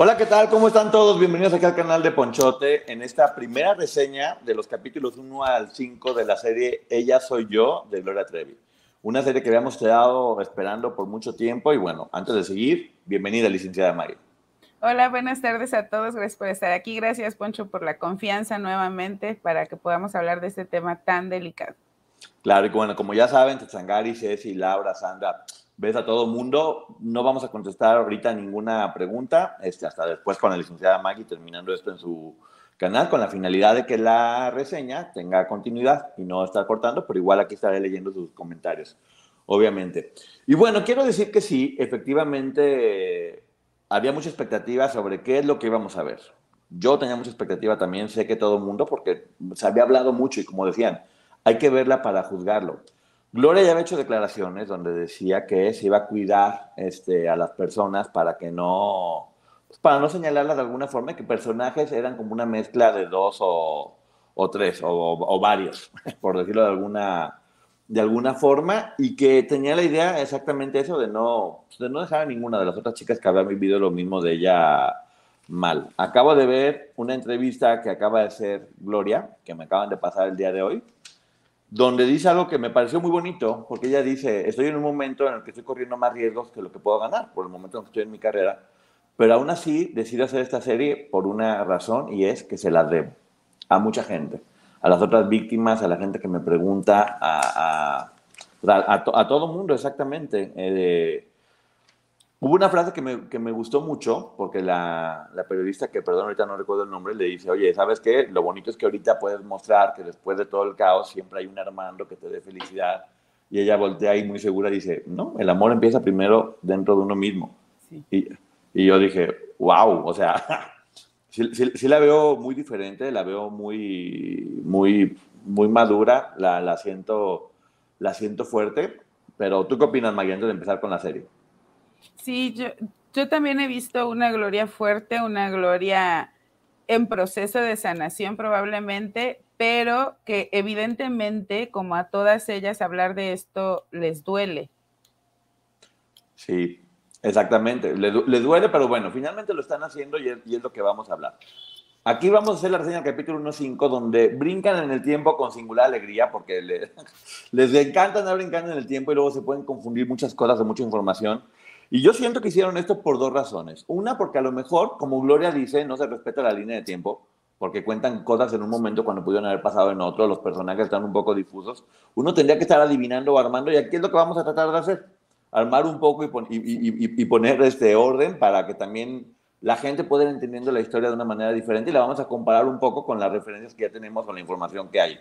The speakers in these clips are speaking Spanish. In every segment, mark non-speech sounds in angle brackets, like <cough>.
Hola, ¿qué tal? ¿Cómo están todos? Bienvenidos aquí al canal de Ponchote en esta primera reseña de los capítulos 1 al 5 de la serie Ella Soy Yo de Gloria Trevi. Una serie que habíamos quedado esperando por mucho tiempo y bueno, antes de seguir, bienvenida licenciada Mari. Hola, buenas tardes a todos. Gracias por estar aquí. Gracias, Poncho, por la confianza nuevamente para que podamos hablar de este tema tan delicado. Claro, y bueno, como ya saben, Tsangari, Ceci, Laura, Sandra, ves a todo mundo. No vamos a contestar ahorita ninguna pregunta, este, hasta después con la licenciada Maggie terminando esto en su canal, con la finalidad de que la reseña tenga continuidad y no estar cortando, pero igual aquí estaré leyendo sus comentarios, obviamente. Y bueno, quiero decir que sí, efectivamente había mucha expectativa sobre qué es lo que íbamos a ver. Yo tenía mucha expectativa también, sé que todo el mundo, porque se había hablado mucho y como decían, hay que verla para juzgarlo. Gloria ya había hecho declaraciones donde decía que se iba a cuidar este, a las personas para que no, pues, para no señalarlas de alguna forma, que personajes eran como una mezcla de dos o, o tres o, o, varios, <laughs> por decirlo de alguna, de alguna forma, y que tenía la idea exactamente eso de no, de no dejar a ninguna de las otras chicas que habían vivido lo mismo de ella mal. Acabo de ver una entrevista que acaba de hacer Gloria, que me acaban de pasar el día de hoy, donde dice algo que me pareció muy bonito, porque ella dice, estoy en un momento en el que estoy corriendo más riesgos que lo que puedo ganar, por el momento en que estoy en mi carrera, pero aún así decido hacer esta serie por una razón y es que se la debo a mucha gente, a las otras víctimas, a la gente que me pregunta, a, a, a, todo mundo exactamente. Eh, Hubo una frase que me, que me gustó mucho, porque la, la, periodista, que perdón, ahorita no recuerdo el nombre, le dice, oye, ¿sabes qué? Lo bonito es que ahorita puedes mostrar que después de todo el caos siempre hay un Armando que te dé felicidad. Y ella voltea ahí muy segura y dice, no, el amor empieza primero dentro de uno mismo. Sí. Y, y, yo dije, wow, o sea, <laughs> sí, sí, sí, la veo muy diferente, la veo muy, muy, muy madura, la, la, siento, la siento fuerte. Pero ¿tú qué opinas, María, antes de empezar con la serie? Sí, yo, yo también he visto una gloria fuerte, una gloria en proceso de sanación probablemente, pero que evidentemente, como a todas ellas, hablar de esto les duele. Sí, exactamente. Le, le duele, pero bueno, finalmente lo están haciendo y es, lo que vamos a hablar. Aquí vamos a hacer la reseña del capítulo 1.5, donde brincan en el tiempo con singular alegría, porque le, <laughs> les encanta andar brincando en el tiempo y luego se pueden confundir muchas cosas de mucha información. Y yo siento que hicieron esto por dos razones. Una, porque a lo mejor, como Gloria dice, no se respeta la línea de tiempo, porque cuentan cosas en un momento cuando pudieron haber pasado en otro, los personajes están un poco difusos. Uno tendría que estar adivinando o armando, y aquí es lo que vamos a tratar de hacer. Armar un poco y, pon y, y, y poner este orden para que también la gente pueda ir entendiendo la historia de una manera diferente y la vamos a comparar un poco con las referencias que ya tenemos, con la información que hay.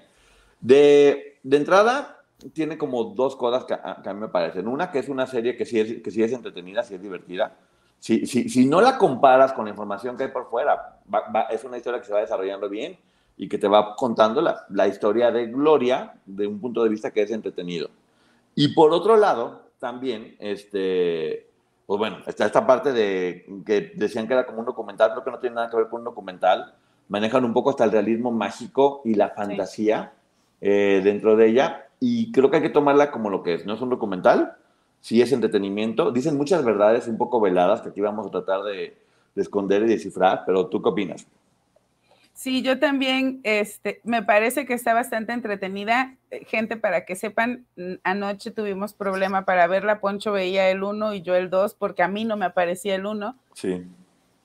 De entrada, tiene como dos cosas que a, que a, mí me parecen. Una, que es una serie que sí es, que sí es entretenida, sí es divertida. Si, si, si no la comparas con la información que hay por fuera, va, va, es una historia que se va desarrollando bien y que te va contando la, la, historia de Gloria de un punto de vista que es entretenido. Y por otro lado, también, este, pues bueno, está esta parte de que decían que era como un documental, creo que no tiene nada que ver con un documental. Manejan un poco hasta el realismo mágico y la fantasía sí. eh, dentro de ella y creo que hay que tomarla como lo que es. No es un documental, sí es entretenimiento. Dicen muchas verdades un poco veladas que aquí vamos a tratar de, de esconder y descifrar, pero ¿tú qué opinas? Sí, yo también, este, me parece que está bastante entretenida. Eh, gente, para que sepan, anoche tuvimos problema para verla. Poncho veía el 1 y yo el 2, porque a mí no me aparecía el 1. Sí.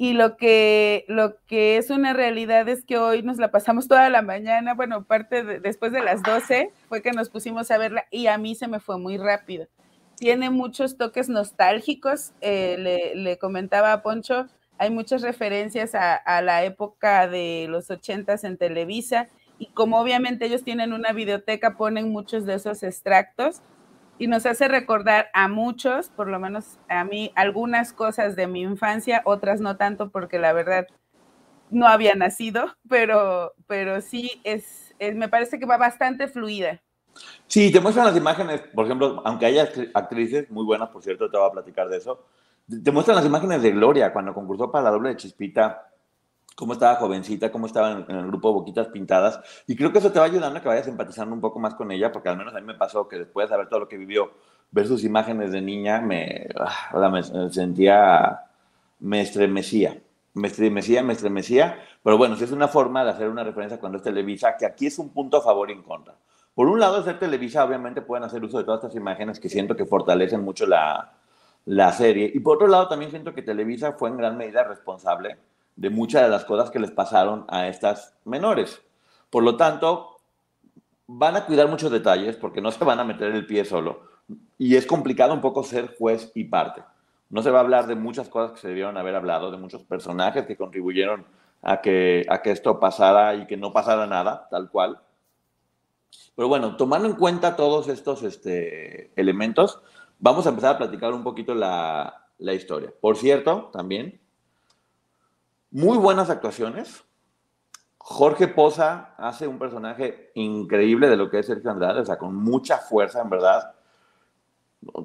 Y lo que, lo que es una realidad es que hoy nos la pasamos toda la mañana, bueno, parte después de las 12 fue que nos pusimos a verla y a mí se me fue muy rápido. Tiene muchos toques nostálgicos, eh, le, le comentaba a Poncho, hay muchas referencias a, la época de los ochentas en Televisa y como obviamente ellos tienen una biblioteca, ponen muchos de esos extractos y nos hace recordar a muchos, por lo menos a mí, algunas cosas de mi infancia, otras no tanto porque la verdad no había nacido, pero, pero sí es, me parece que va bastante fluida. Sí, te muestran las imágenes, por ejemplo, aunque haya actrices muy buenas, por cierto, te voy a platicar de eso, te muestran las imágenes de Gloria cuando concursó para la doble de Chispita, cómo estaba jovencita, cómo estaba en, el grupo Boquitas Pintadas. Y creo que eso te va ayudando a que vayas empatizando un poco más con ella, porque al menos a mí me pasó que después de saber todo lo que vivió, ver sus imágenes de niña, me, ah, me sentía, me estremecía. Me estremecía, me estremecía. Pero bueno, si es una forma de hacer una referencia cuando es Televisa, que aquí es un punto a favor y en contra. Por un lado, ser Televisa, obviamente pueden hacer uso de todas estas imágenes que siento que fortalecen mucho la, la serie. Y por otro lado, también siento que Televisa fue en gran medida responsable de muchas de las cosas que les pasaron a estas menores. Por lo tanto, van a cuidar muchos detalles porque no <laughs> se van a meter el pie solo. Y es complicado un poco ser juez y parte. No se va a hablar de muchas cosas que se debieron haber hablado, de muchos personajes que contribuyeron a que, a que esto pasara y que no pasara nada, tal cual. Pero bueno, tomando en cuenta todos estos este, elementos, Vamos a empezar a platicar un poquito la, historia. Por cierto, también, muy buenas actuaciones. Jorge Poza hace un personaje increíble de lo que es Sergio Andrade, o sea, con mucha fuerza, en verdad.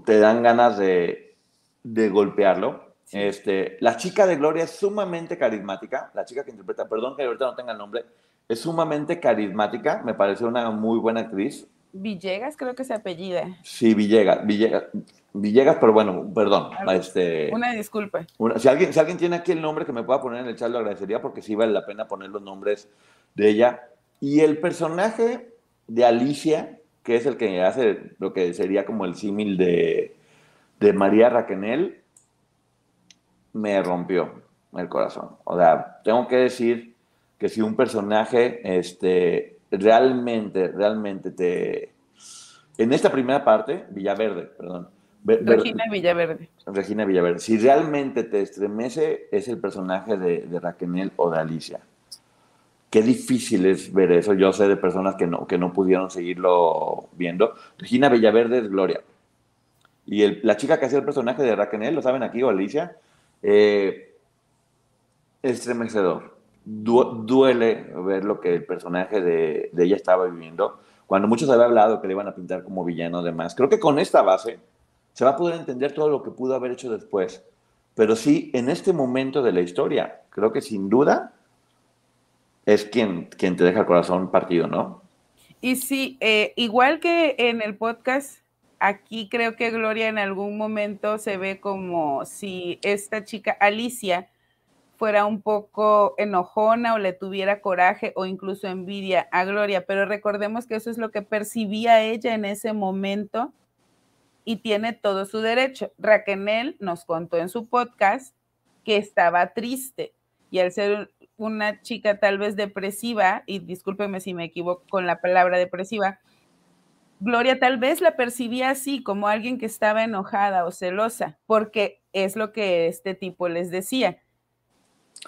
Te dan ganas de, golpearlo. Este, la chica de Gloria es sumamente carismática. La chica que interpreta, perdón que ahorita no tenga el nombre, es sumamente carismática. Me parece una muy buena actriz. Villegas creo que se apellida. Sí, Villegas, Villegas, Villegas, pero bueno, perdón. Este, una disculpa. si, alguien, si alguien tiene aquí el nombre que me pueda poner en el chat, lo agradecería porque sí vale la pena poner los nombres de ella. Y el personaje de Alicia, que es el que hace lo que sería como el símil de, de María Raquenel, me rompió el corazón. O sea, tengo que decir que si un personaje este, realmente, realmente te... En esta primera parte, Villaverde, perdón. Regina Villaverde. Regina Villaverde. Si realmente te estremece, es el personaje de, de Raquel o de Alicia. Qué difícil es ver eso. Yo sé de personas que no, que no pudieron seguirlo viendo. Regina Villaverde es Gloria. Y el, la chica que hace el personaje de Raquel, ¿lo saben aquí o Alicia? Eh, estremecedor duele ver lo que el personaje de, ella estaba viviendo. Cuando muchos habían hablado que le iban a pintar como villano, además. Creo que con esta base se va a poder entender todo lo que pudo haber hecho después. Pero sí, en este momento de la historia, creo que sin duda es quien, quien te deja el corazón partido, ¿no? Y sí, eh, igual que en el podcast, aquí creo que Gloria en algún momento se ve como si esta chica, Alicia, fuera un poco enojona o le tuviera coraje o incluso envidia a Gloria, pero recordemos que eso es lo que percibía ella en ese momento y tiene todo su derecho. Raquel nos contó en su podcast que estaba triste y al ser una chica tal vez depresiva, y discúlpeme si me equivoco con la palabra depresiva, Gloria tal vez la percibía así, como alguien que estaba enojada o celosa, porque es lo que este tipo les decía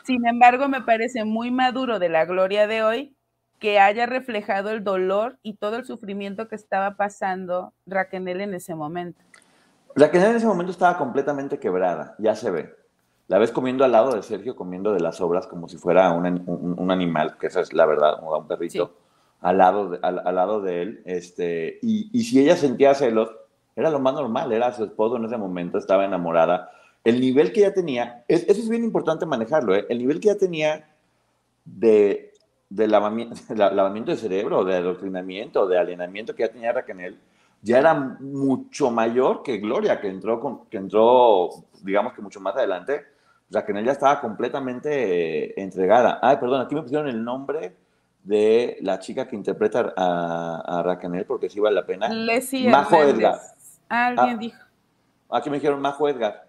sin embargo, me parece muy maduro de la gloria de hoy que haya reflejado el dolor y todo el sufrimiento que estaba pasando Raquel en ese momento. Raquel en ese momento estaba completamente quebrada, ya se ve. La ves comiendo al lado de Sergio, comiendo de las obras como si fuera un, animal, que esa es la verdad, un perrito, al, lado de, al, lado de él. Este, y, y si ella sentía celos, era lo más normal, era su esposo en ese momento, estaba enamorada el nivel que ya tenía, eso es bien importante manejarlo, ¿eh? el nivel que ya tenía de, de lavamiento, <laughs> lavamiento de cerebro, de adoctrinamiento, de alienamiento que ya tenía Raquel, ya era mucho mayor que Gloria, que entró, con, que entró, digamos que mucho más adelante, Raquel ya estaba completamente eh, entregada. Ay, perdón, aquí me pusieron el nombre de la chica que interpreta a, a Raquel, porque sí vale la pena. Leslie Majo Edgar. Alguien ah, dijo. Aquí me dijeron Majo Edgar.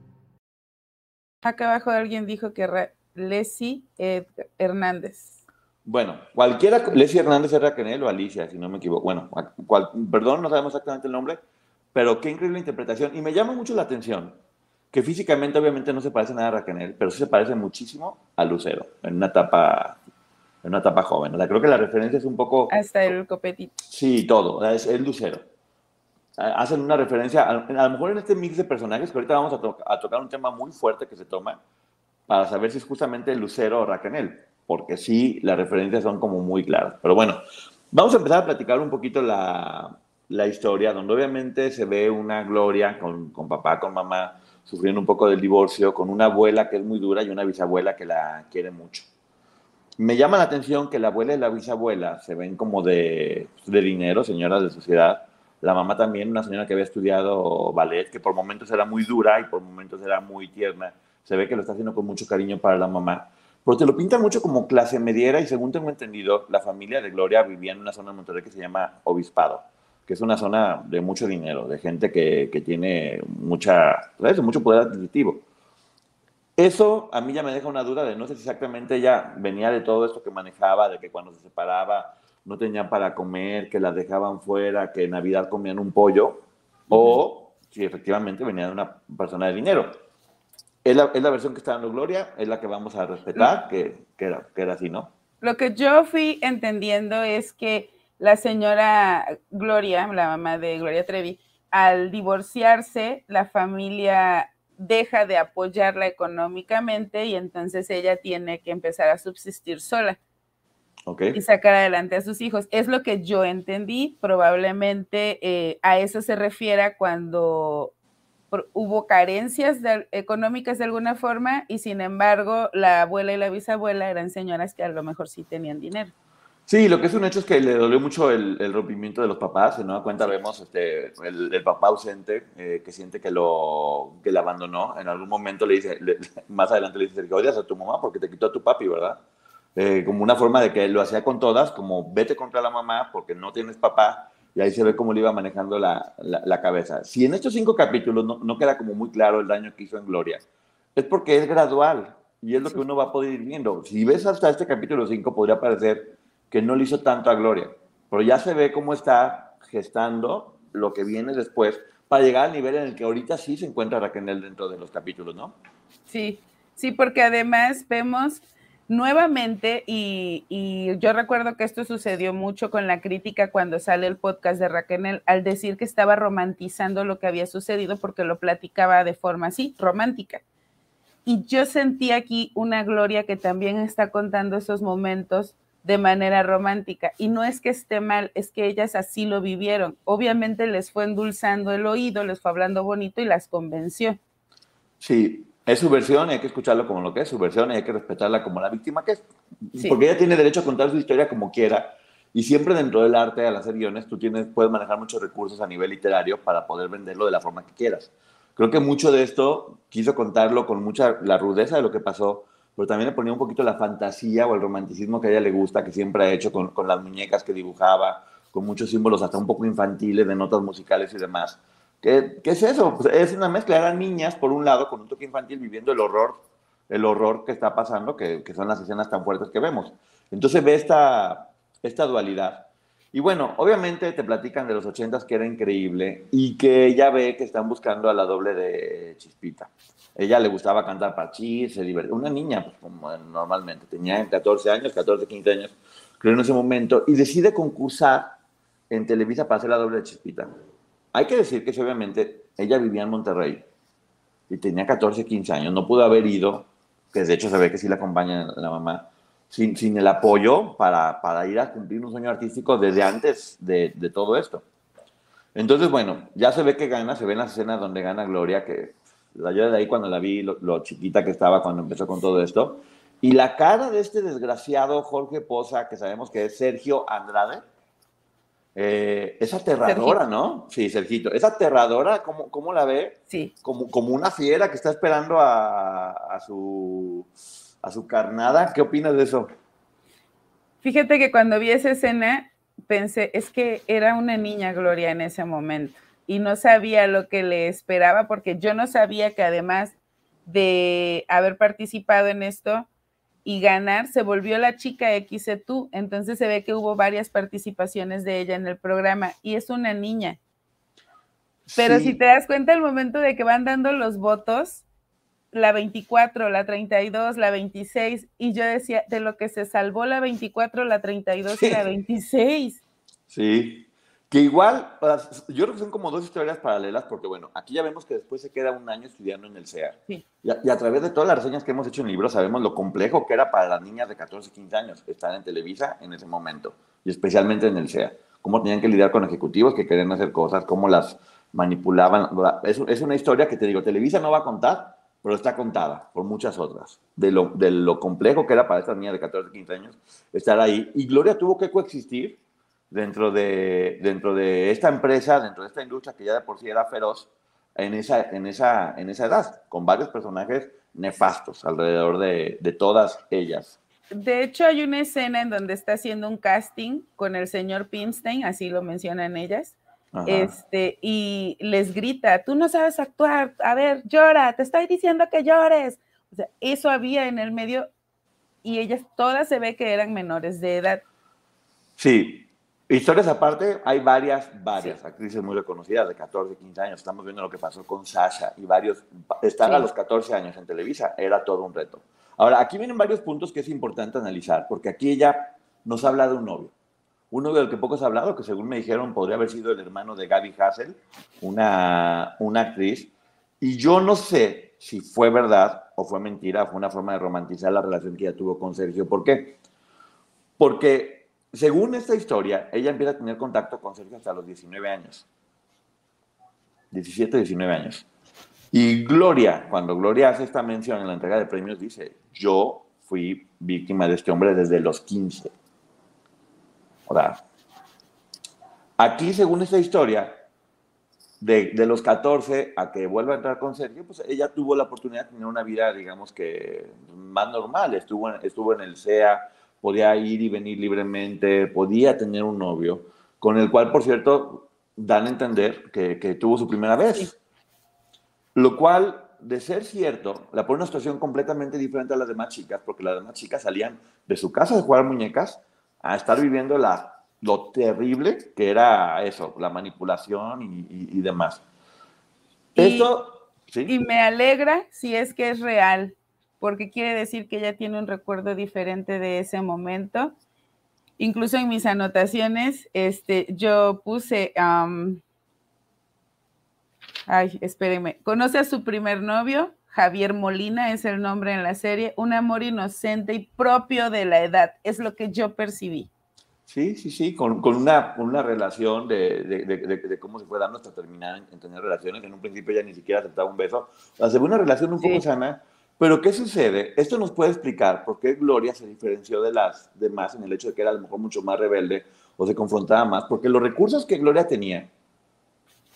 Acá abajo alguien dijo que Leslie Hernández. Bueno, cualquiera, Leslie Hernández es Raquel o Alicia, si no me equivoco. Bueno, perdón, no sabemos exactamente el nombre, pero qué increíble interpretación. Y me llama mucho la atención que físicamente obviamente no se parece nada a Raquel, pero sí se parece muchísimo a Lucero, en una etapa, en una etapa joven. O sea, creo que la referencia es un poco... Hasta el copetito. Sí, todo, es, es Lucero hacen una referencia, a, lo mejor en este mix de personajes, que ahorita vamos a, tocar un tema muy fuerte que se toma para saber si es justamente Lucero o Raquel, porque sí, las referencias son como muy claras. Pero bueno, vamos a empezar a platicar un poquito la, la historia, donde obviamente se ve una Gloria con, con, papá, con mamá, sufriendo un poco del divorcio, con una abuela que es muy dura y una bisabuela que la quiere mucho. Me llama la atención que la abuela y la bisabuela se ven como de, de dinero, señoras de sociedad, la mamá también, una señora que había estudiado ballet, que por momentos era muy dura y por momentos era muy tierna. Se ve que lo está haciendo con mucho cariño para la mamá. Pero te lo pinta mucho como clase mediera y según tengo entendido, la familia de Gloria vivía en una zona de Monterrey que se llama Obispado, que es una zona de mucho dinero, de gente que, que tiene mucha, mucho poder adquisitivo. Eso a mí ya me deja una duda de no sé si exactamente ella venía de todo esto que manejaba, de que cuando se separaba no tenían para comer, que las dejaban fuera, que en Navidad comían un pollo, o si efectivamente venía de una persona de dinero. Es la, es la, versión que está dando Gloria, es la que vamos a respetar, que, que, era, que era así, ¿no? Lo que yo fui entendiendo es que la señora Gloria, la mamá de Gloria Trevi, al divorciarse, la familia deja de apoyarla económicamente y entonces ella tiene que empezar a subsistir sola y sacar adelante a sus hijos. Es lo que yo entendí, probablemente eh, a eso se refiera cuando hubo carencias económicas de alguna forma y sin embargo la abuela y la bisabuela eran señoras que a lo mejor sí tenían dinero. Sí, lo que es un hecho es que le dolió mucho el, rompimiento de los papás. En una cuenta vemos este, el, papá ausente eh, que siente que lo que le abandonó. En algún momento le dice, <laughs> más adelante le dice que odias a tu mamá porque te quitó a tu papi, ¿verdad? Eh, como una forma de que lo hacía con todas, como vete contra la mamá porque no tienes papá, y ahí se ve cómo le iba manejando la, la, cabeza. Si en estos cinco capítulos no, no, queda como muy claro el daño que hizo en Gloria, es porque es gradual y es lo que uno va a poder ir viendo. Si ves hasta este capítulo 5, podría parecer que no le hizo tanto a Gloria, pero ya se ve cómo está gestando lo que viene después para llegar al nivel en el que ahorita sí se encuentra Raquel dentro de los capítulos, ¿no? Sí, sí, porque además vemos nuevamente, y, yo recuerdo que esto sucedió mucho con la crítica cuando sale el podcast de Raquel, al decir que estaba romantizando lo que había sucedido porque lo platicaba de forma así, romántica. Y yo sentí aquí una Gloria que también está contando esos momentos de manera romántica. Y no es que esté mal, es que ellas así lo vivieron. Obviamente les fue endulzando el oído, les fue hablando bonito y las convenció. Sí, es su versión y hay que escucharlo como lo que es su versión y hay que respetarla como la víctima que es. Porque ella tiene derecho a contar su historia como quiera. Y siempre dentro del arte, al hacer guiones, tú tienes, puedes manejar muchos recursos a nivel literario para poder venderlo de la forma que quieras. Creo que mucho de esto quiso contarlo con mucha la rudeza de lo que pasó, pero también le ponía un poquito la fantasía o el romanticismo que a ella le gusta, que siempre ha hecho con, con las muñecas que dibujaba, con muchos símbolos hasta un poco infantiles de notas musicales y demás. ¿Qué, es eso? Pues es una mezcla. Eran niñas, por un lado, con un toque infantil, viviendo el horror, el horror que está pasando, que, son las escenas tan fuertes que vemos. Entonces ve esta, esta dualidad. Y bueno, obviamente te platican de los ochentas que era increíble y que ella ve que están buscando a la doble de Chispita. Ella le gustaba cantar parchís, se divertía. Una niña, pues, como normalmente, tenía 14 años, 14, 15 años, creo en ese momento, y decide concursar en Televisa para hacer la doble de Chispita. Hay que decir que obviamente ella vivía en Monterrey y tenía 14, 15 años, no pudo haber ido, que de hecho se ve que sí la acompaña la mamá, sin, sin el apoyo para, para, ir a cumplir un sueño artístico desde antes de, todo esto. Entonces, bueno, ya se ve que gana, se ven las escenas donde gana Gloria, que la yo de ahí cuando la vi, lo, lo, chiquita que estaba cuando empezó con todo esto, y la cara de este desgraciado Jorge Poza, que sabemos que es Sergio Andrade, eh, es aterradora, ¿no? Sí, Sergito. Es aterradora, ¿cómo, cómo la ve? Sí. Como, como una fiera que está esperando a, a, su, a su carnada. ¿Qué opinas de eso? Fíjate que cuando vi esa escena, pensé, es que era una niña Gloria en ese momento y no sabía lo que le esperaba porque yo no sabía que además de haber participado en esto, y ganar, se volvió la chica tú Entonces se ve que hubo varias participaciones de ella en el programa y es una niña. Pero sí. si te das cuenta, el momento de que van dando los votos, la 24, la 32, la 26, y yo decía, de lo que se salvó la 24, la 32 sí. y la 26. Sí, que igual, yo creo que son como dos historias paralelas, porque bueno, aquí ya vemos que después se queda un año estudiando en el CEA. Sí. Y, a, y, a, través de todas las reseñas que hemos hecho en el libro, sabemos lo complejo que era para las niñas de 14, 15 años estar en Televisa en ese momento, y especialmente en el CEA. Cómo tenían que lidiar con ejecutivos que querían hacer cosas, cómo las manipulaban. Es, es una historia que te digo, Televisa no va a contar, pero está contada por muchas otras, de lo, de lo complejo que era para estas niñas de 14, 15 años estar ahí. Y Gloria tuvo que coexistir dentro de, dentro de esta empresa, dentro de esta industria que ya de por sí era feroz, en esa, en esa, en esa edad, con varios personajes nefastos alrededor de, de todas ellas. De hecho, hay una escena en donde está haciendo un casting con el señor Pinstein, así lo mencionan ellas, Ajá. este, y les grita, tú no sabes actuar, a ver, llora, te estoy diciendo que llores. O sea, eso había en el medio y ellas todas se ve que eran menores de edad. Sí, Historias aparte, hay varias, varias sí. actrices muy reconocidas de 14, 15 años. Estamos viendo lo que pasó con Sasha y varios. Estar sí. a los 14 años en Televisa era todo un reto. Ahora, aquí vienen varios puntos que es importante analizar, porque aquí ella nos habla de un novio. Un novio del que poco se ha hablado, que según me dijeron podría haber sido el hermano de Gaby Hassel, una, una actriz. Y yo no sé si fue verdad o fue mentira, fue una forma de romantizar la relación que ella tuvo con Sergio. ¿Por qué? Porque según esta historia, ella empieza a tener contacto con Sergio hasta los 19 años. 17, 19 años. Y Gloria, cuando Gloria hace esta mención en la entrega de premios, dice, yo fui víctima de este hombre desde los 15. O sea, aquí, según esta historia, de, de, los 14 a que vuelva a entrar con Sergio, pues ella tuvo la oportunidad de tener una vida, digamos que más normal. Estuvo en, estuvo en el CEA, podía ir y venir libremente, podía tener un novio, con el cual, por cierto, dan a entender que, que tuvo su primera vez. Sí. Lo cual, de ser cierto, la pone en una situación completamente diferente a las demás chicas, porque las demás chicas salían de su casa de jugar muñecas a estar viviendo la, lo terrible que era eso, la manipulación y, y, y demás. Y, Esto, ¿sí? y me alegra si es que es real, porque quiere decir que ella tiene un recuerdo diferente de ese momento. Incluso en mis anotaciones, este, yo puse, um, ay, espérenme, conoce a su primer novio, Javier Molina es el nombre en la serie, un amor inocente y propio de la edad, es lo que yo percibí. Sí, sí, sí, con, con una, una relación de, de, de, de, cómo se fue dando hasta terminar en, en, tener relaciones. En un principio ella ni siquiera aceptaba un beso. O sea, una relación un poco sí. sana, pero ¿qué sucede? Esto nos puede explicar por qué Gloria se diferenció de las demás en el hecho de que era a lo mejor mucho más rebelde o se confrontaba más, porque los recursos que Gloria tenía,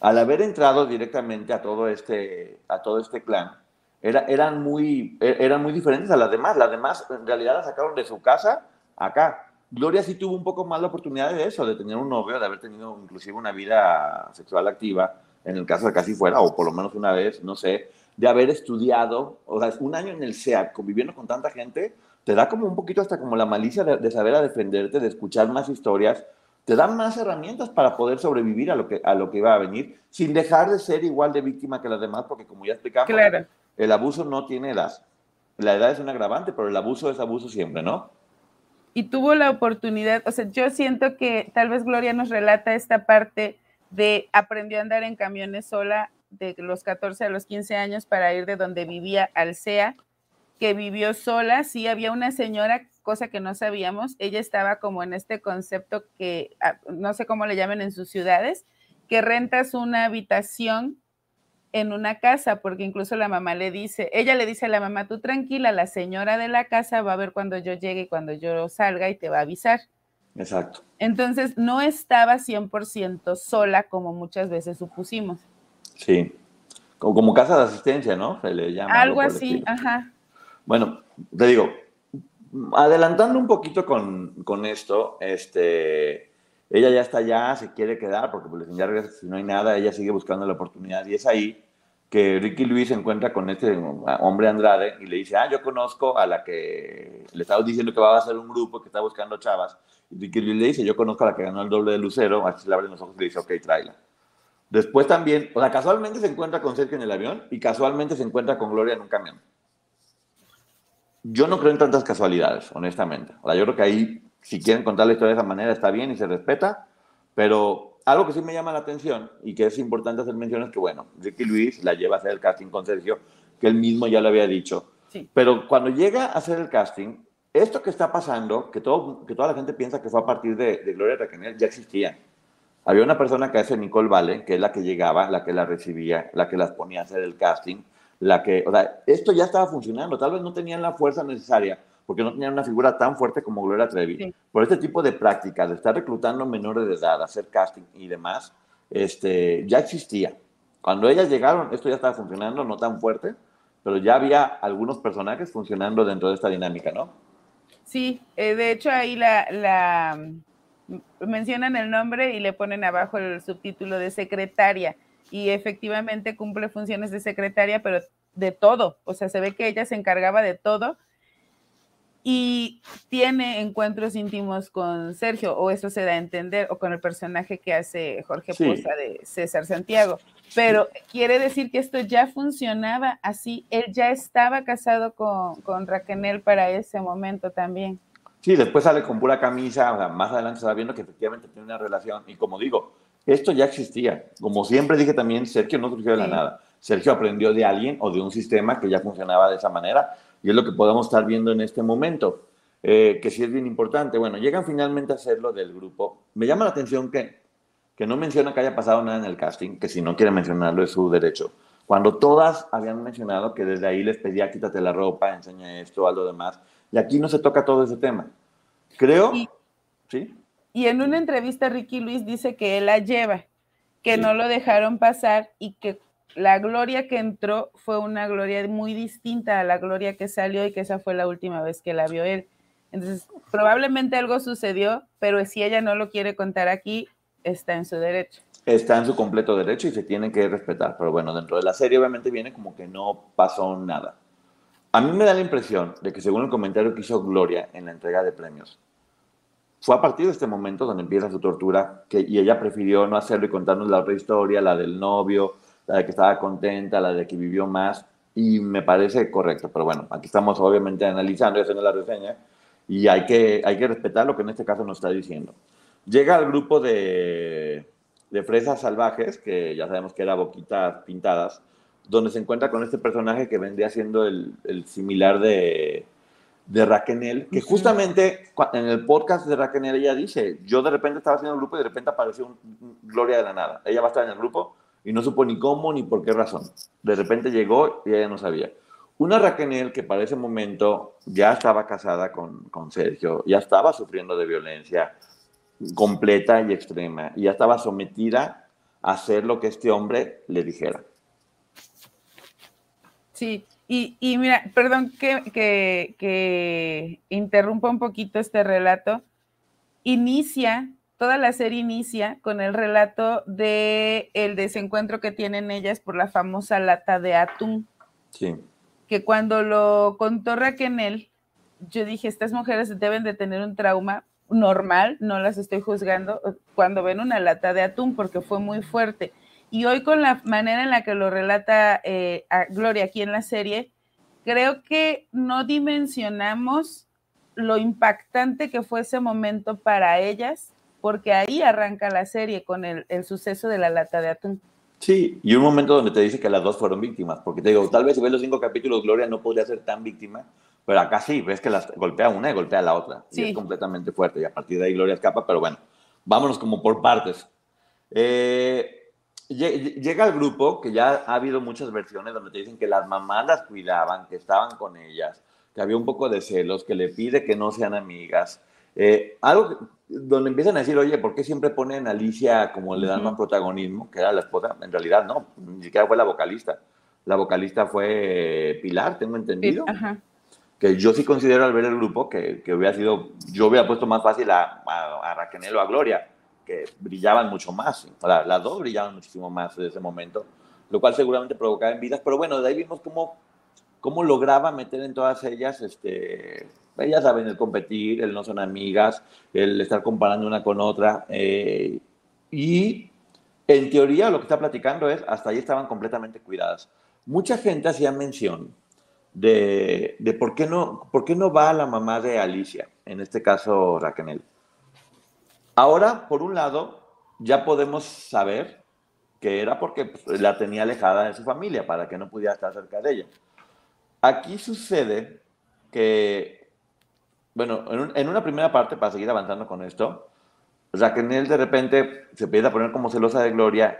al haber entrado directamente a todo este, a todo este clan, era, eran, muy, e, eran muy diferentes a las demás. Las demás en realidad la sacaron de su casa acá. Gloria sí tuvo un poco más la oportunidad de eso, de tener un novio, de haber tenido inclusive una vida sexual activa, en el caso de casi fuera, o por lo menos una vez, no sé, de haber estudiado, o sea, un año en el SEAT, conviviendo con tanta gente, te da como un poquito hasta como la malicia de, de, saber a defenderte, de escuchar más historias, te dan más herramientas para poder sobrevivir a lo, que, a lo que iba a venir, sin dejar de ser igual de víctima que las demás, porque como ya explicamos, claro. el abuso no tiene edad. La edad es un agravante, pero el abuso es abuso siempre, ¿no? Y tuvo la oportunidad, o sea, yo siento que tal vez Gloria nos relata esta parte de aprendió a andar en camiones sola de los 14 a los 15 años para ir de donde vivía al CEA, que vivió sola. Sí, había una señora, cosa que no sabíamos, ella estaba como en este concepto que ah, no sé cómo le llaman en sus ciudades, que rentas una habitación en una casa, porque incluso la mamá le dice, ella le dice a la mamá, tú tranquila, la señora de la casa va a ver cuando yo llegue y cuando yo salga y te va a avisar. Exacto. Entonces, no estaba 100% sola como muchas veces supusimos. Sí, como, como, casa de asistencia, ¿no? Se le llama. Algo así, ajá. Bueno, te digo, adelantando un poquito con, con, esto, este, ella ya está allá, se quiere quedar, porque pues, ya si no hay nada, ella sigue buscando la oportunidad y es ahí que Ricky Luis se encuentra con este hombre Andrade y le dice, ah, yo conozco a la que le estaba diciendo que va a hacer un grupo que está buscando chavas. Y Ricky Luis le dice, yo conozco a la que ganó el doble de Lucero, así le abre los ojos y le dice, ok, tráela. Después también, o sea, casualmente se encuentra con Sergio en el avión y casualmente se encuentra con Gloria en un camión. Yo no creo en tantas casualidades, honestamente. O sea, yo creo que ahí, si quieren contar la historia de esa manera, está bien y se respeta, pero algo que sí me llama la atención y que es importante hacer mención es que, bueno, Ricky Luis la lleva a hacer el casting con Sergio, que él mismo ya lo había dicho. Pero cuando llega a hacer el casting, esto que está pasando, que, todo, que toda la gente piensa que fue a partir de, Gloria Raquel, ya existía. Había una persona que hace Nicole Vale, que es la que llegaba, la que la recibía, la que las ponía a hacer el casting, la que, o sea, esto ya estaba funcionando. Tal vez no tenían la fuerza necesaria porque no tenían una figura tan fuerte como Gloria Trevi. Por este tipo de prácticas, de estar reclutando menores de edad, hacer casting y demás, este, ya existía. Cuando ellas llegaron, esto ya estaba funcionando, no tan fuerte, pero ya había algunos personajes funcionando dentro de esta dinámica, ¿no? Sí, eh, de hecho ahí la, la mencionan el nombre y le ponen abajo el subtítulo de secretaria. Y efectivamente cumple funciones de secretaria, pero de todo, o sea, se ve que ella se encargaba de todo. Y tiene encuentros íntimos con Sergio, o eso se da a entender, o con el personaje que hace Jorge Poza de César Santiago. Pero quiere decir que esto ya funcionaba así, él ya estaba casado con, con Raquel para ese momento también. Sí, después sale con pura camisa, o sea, más adelante se va viendo que efectivamente tiene una relación, y como digo, esto ya existía. Como siempre dije también, Sergio no surgió de la nada. Sergio aprendió de alguien o de un sistema que ya funcionaba de esa manera y es lo que podemos estar viendo en este momento, eh, que sí es bien importante. Bueno, llegan finalmente a hacerlo del grupo. Me llama la atención que, que no menciona que haya pasado nada en el casting, que si no quiere mencionarlo es su derecho. Cuando todas habían mencionado que desde ahí les pedía quítate la ropa, enseña esto, algo demás, y aquí no se toca todo ese tema. Creo, ¿sí? Y en una entrevista Ricky Luis dice que él la lleva, que no lo dejaron pasar y que la gloria que entró fue una gloria muy distinta a la gloria que salió y que esa fue la última vez que la vio él. Entonces, probablemente algo sucedió, pero si ella no lo quiere contar aquí, está en su derecho. Está en su completo derecho y se tiene que respetar. Pero bueno, dentro de la serie obviamente viene como que no pasó nada. A mí me da la impresión de que según el comentario que hizo Gloria en la entrega de premios, fue a partir de este momento donde empieza su tortura que, y ella prefirió no hacerlo y contarnos la otra historia, la del novio, la de que estaba contenta, la de que vivió más, y me parece correcto. Pero bueno, aquí estamos obviamente analizando y haciendo la reseña, y hay que, hay que respetar lo que en este caso nos está diciendo. Llega al grupo de, de fresas salvajes, que ya sabemos que era boquitas pintadas, donde se encuentra con este personaje que vendría siendo el, el similar de, de Raquel, que justamente en el podcast de Raquel ella dice, yo de repente estaba haciendo el grupo y de repente apareció un, Gloria de la nada. Ella va a estar en el grupo y no supo ni cómo ni por qué razón. De repente llegó y ella no sabía. Una Raquel que para ese momento ya estaba casada con, con Sergio, ya estaba sufriendo de violencia completa y extrema, y ya estaba sometida a hacer lo que este hombre le dijera. Sí, y, y mira, perdón que, que, que interrumpa un poquito este relato. Inicia toda la serie inicia con el relato de el desencuentro que tienen ellas por la famosa lata de atún. Sí. Que cuando lo contó Raquel, yo dije, estas mujeres deben de tener un trauma normal, no las estoy juzgando, cuando ven una lata de atún, porque fue muy fuerte. Y hoy con la manera en la que lo relata eh, Gloria aquí en la serie, creo que no dimensionamos lo impactante que fue ese momento para ellas porque ahí arranca la serie con el, suceso de la lata de atún. Sí, y un momento donde te dice que las dos fueron víctimas, porque te digo, tal vez si ves los cinco capítulos, Gloria no podría ser tan víctima, pero acá sí, ves que las golpea una y golpea la otra, y es completamente fuerte, y a partir de ahí Gloria escapa, pero bueno, vámonos como por partes. Eh, llega el grupo, que ya ha habido muchas versiones donde te dicen que las mamás las cuidaban, que estaban con ellas, que había un poco de celos, que le pide que no sean amigas. Eh, algo donde empiezan a decir, oye, ¿por qué siempre ponen a Alicia como le dan más protagonismo? Que era la esposa. En realidad, no, ni siquiera fue la vocalista. La vocalista fue Pilar, tengo entendido. Que yo sí considero al ver el grupo que, que hubiera sido, yo hubiera puesto más fácil a, a, Raquel o a Gloria, que brillaban mucho más. las dos brillaban muchísimo más en ese momento, lo cual seguramente provocaba envidias. Pero bueno, de ahí vimos cómo, cómo lograba meter en todas ellas este, ellas saben el competir, el no son amigas, el estar comparando una con otra. Eh, y en teoría lo que está platicando es, hasta ahí estaban completamente cuidadas. Mucha gente hacía mención de, de, por, qué no, por qué no va la mamá de Alicia, en este caso Raquel. Ahora, por un lado, ya podemos saber que era porque pues, la tenía alejada de su familia para que no pudiera estar cerca de ella. Aquí sucede que bueno, en, una primera parte, para seguir avanzando con esto, Raquel de repente se empieza a poner como celosa de Gloria,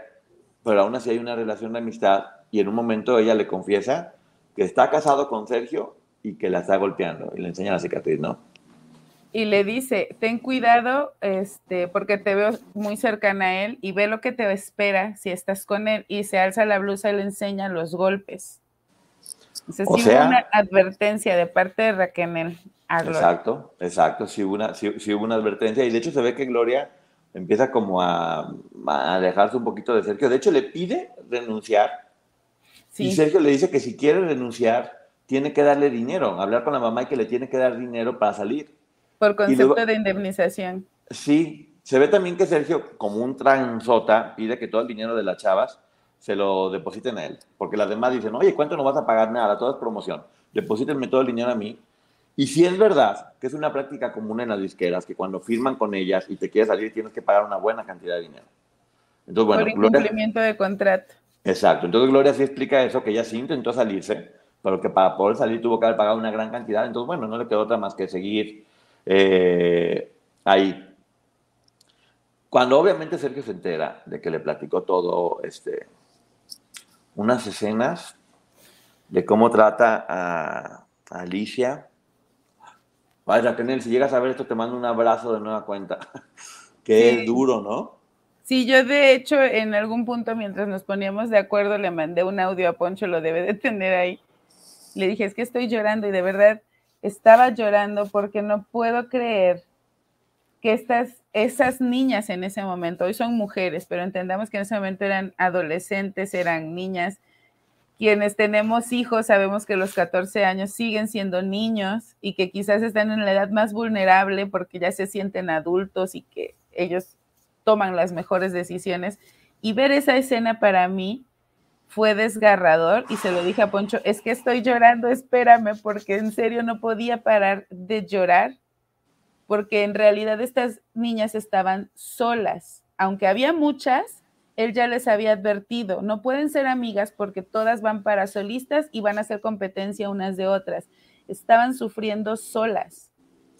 pero aún así hay una relación de amistad y en un momento ella le confiesa que está casado con Sergio y que la está golpeando y le enseña la cicatriz, ¿no? Y le dice, ten cuidado, este, porque te veo muy cercana a él y ve lo que te espera si estás con él. Y se alza la blusa y le enseña los golpes. Entonces, o sea, una advertencia de parte de Raquel Exacto, exacto, sí hubo, una, hubo una advertencia y de hecho se ve que Gloria empieza como a, a dejarse un poquito de Sergio. De hecho le pide renunciar y Sergio le dice que si quiere renunciar tiene que darle dinero, hablar con la mamá y que le tiene que dar dinero para salir. Por concepto de indemnización. Sí, se ve también que Sergio, como un transota, pide que todo el dinero de las chavas se lo depositen a él, porque las demás dicen, oye, ¿cuánto no vas a pagar nada? Todo es promoción. Deposítenme todo el dinero a mí y si es verdad que es una práctica común en las disqueras, que cuando firman con ellas y te quieres salir tienes que pagar una buena cantidad de dinero. Entonces, bueno, Por incumplimiento de contrato. Exacto. Entonces Gloria sí explica eso, que ella sí intentó salirse, pero que para poder salir tuvo que haber pagado una gran cantidad. Entonces, bueno, no le quedó otra más que seguir eh, ahí. Cuando obviamente Sergio se entera de que le platicó todo, este, unas escenas de cómo trata a Alicia, Vaya, Raquel, si llegas a ver esto, te mando un abrazo de nueva cuenta. <laughs> Qué duro, ¿no? Sí, yo de hecho en algún punto mientras nos poníamos de acuerdo le mandé un audio a Poncho, lo debe de <laughs> tener ahí. Le dije, es que estoy llorando y de verdad estaba llorando porque no puedo creer que estas, esas niñas en ese momento, hoy son mujeres, pero entendamos que en ese momento eran adolescentes, eran niñas, quienes tenemos hijos sabemos que los 14 años siguen siendo niños y que quizás están en la edad más vulnerable porque ya se sienten adultos y que ellos toman las mejores decisiones. Y ver esa escena para mí fue desgarrador y se lo dije a Poncho, es que estoy llorando, espérame, porque en serio no podía parar de llorar, porque en realidad estas niñas estaban solas, aunque había muchas, él ya les había advertido, no pueden ser amigas porque todas van para solistas y van a hacer competencia unas de otras. Estaban sufriendo solas.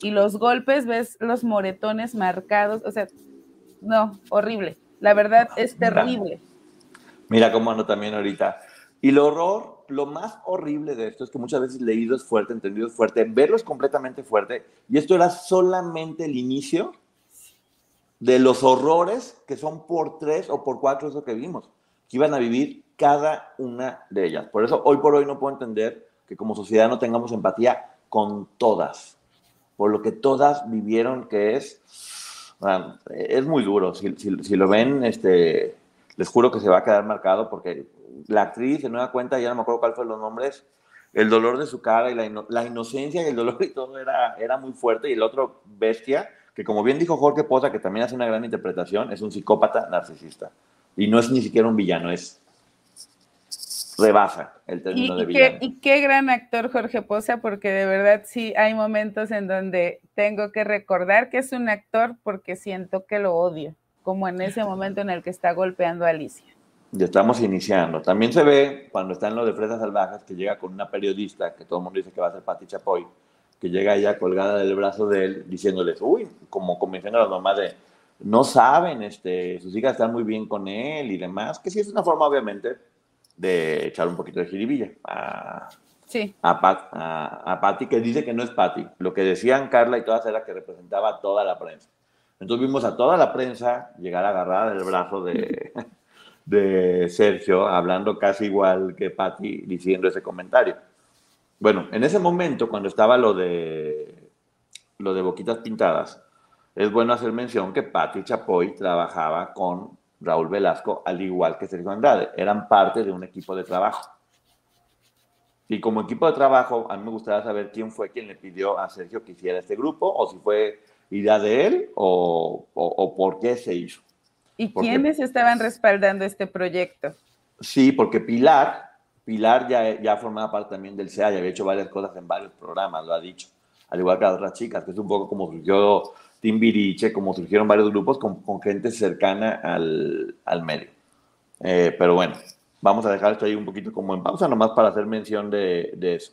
Y los golpes, ves los moretones marcados, o sea, no, horrible. La verdad es terrible. Mira, cómo ando también ahorita. Y lo horror, lo más horrible de esto es que muchas veces leído es fuerte, entendido es fuerte, verlo es completamente fuerte. Y esto era solamente el inicio de los horrores que son por tres o por cuatro, eso que vimos, que iban a vivir cada una de ellas. Por eso hoy por hoy no puedo entender que como sociedad no tengamos empatía con todas, por lo que todas vivieron, que es, es muy duro. Si, lo ven, este, les juro que se va a quedar marcado porque la actriz, se nueva cuenta, ya no me acuerdo cuál fue los nombres, el dolor de su cara y la, la inocencia y el dolor y todo era, era muy fuerte y el otro bestia que como bien dijo Jorge Poza, que también hace una gran interpretación, es un psicópata narcisista. Y no es ni siquiera un villano, es rebasa el término de villano. y qué gran actor Jorge Poza, porque de verdad sí hay momentos en donde tengo que recordar que es un actor porque siento que lo odio, como en ese momento en el que está golpeando a Alicia. Y estamos iniciando. También se ve cuando está en lo de Fresas Salvajes que llega con una periodista, que todo el mundo dice que va a ser Pati Chapoy, que llega ella colgada del brazo de él diciéndoles, uy, como convenciendo a las mamás de, no saben, este, sus hijas están muy bien con él y demás, que sí es una forma obviamente de echar un poquito de jiribilla a, sí. a, Pat, a, Patty, que dice que no es Patty. Lo que decían Carla y todas era que representaba a toda la prensa. Entonces vimos a toda la prensa llegar agarrada del brazo de, <laughs> de Sergio, hablando casi igual que Patty, diciendo ese comentario. Bueno, en ese momento, cuando estaba lo de, lo de Boquitas Pintadas, es bueno hacer mención que Patti Chapoy trabajaba con Raúl Velasco, al igual que Sergio Andrade. Eran parte de un equipo de trabajo. Y como equipo de trabajo, a mí me gustaría saber quién fue quien le pidió a Sergio que hiciera este grupo, o si fue idea de él, o, o, por qué se hizo. ¿Y quiénes estaban respaldando este proyecto? Sí, porque Pilar, Pilar ya, ya formaba parte también del CEA y había hecho varias cosas en varios programas, lo ha dicho. Al igual que las otras chicas, que es un poco como surgió Timbiriche, como surgieron varios grupos con, gente cercana al, medio. Eh, pero bueno, vamos a dejar esto ahí un poquito como en pausa, nomás para hacer mención de, de eso.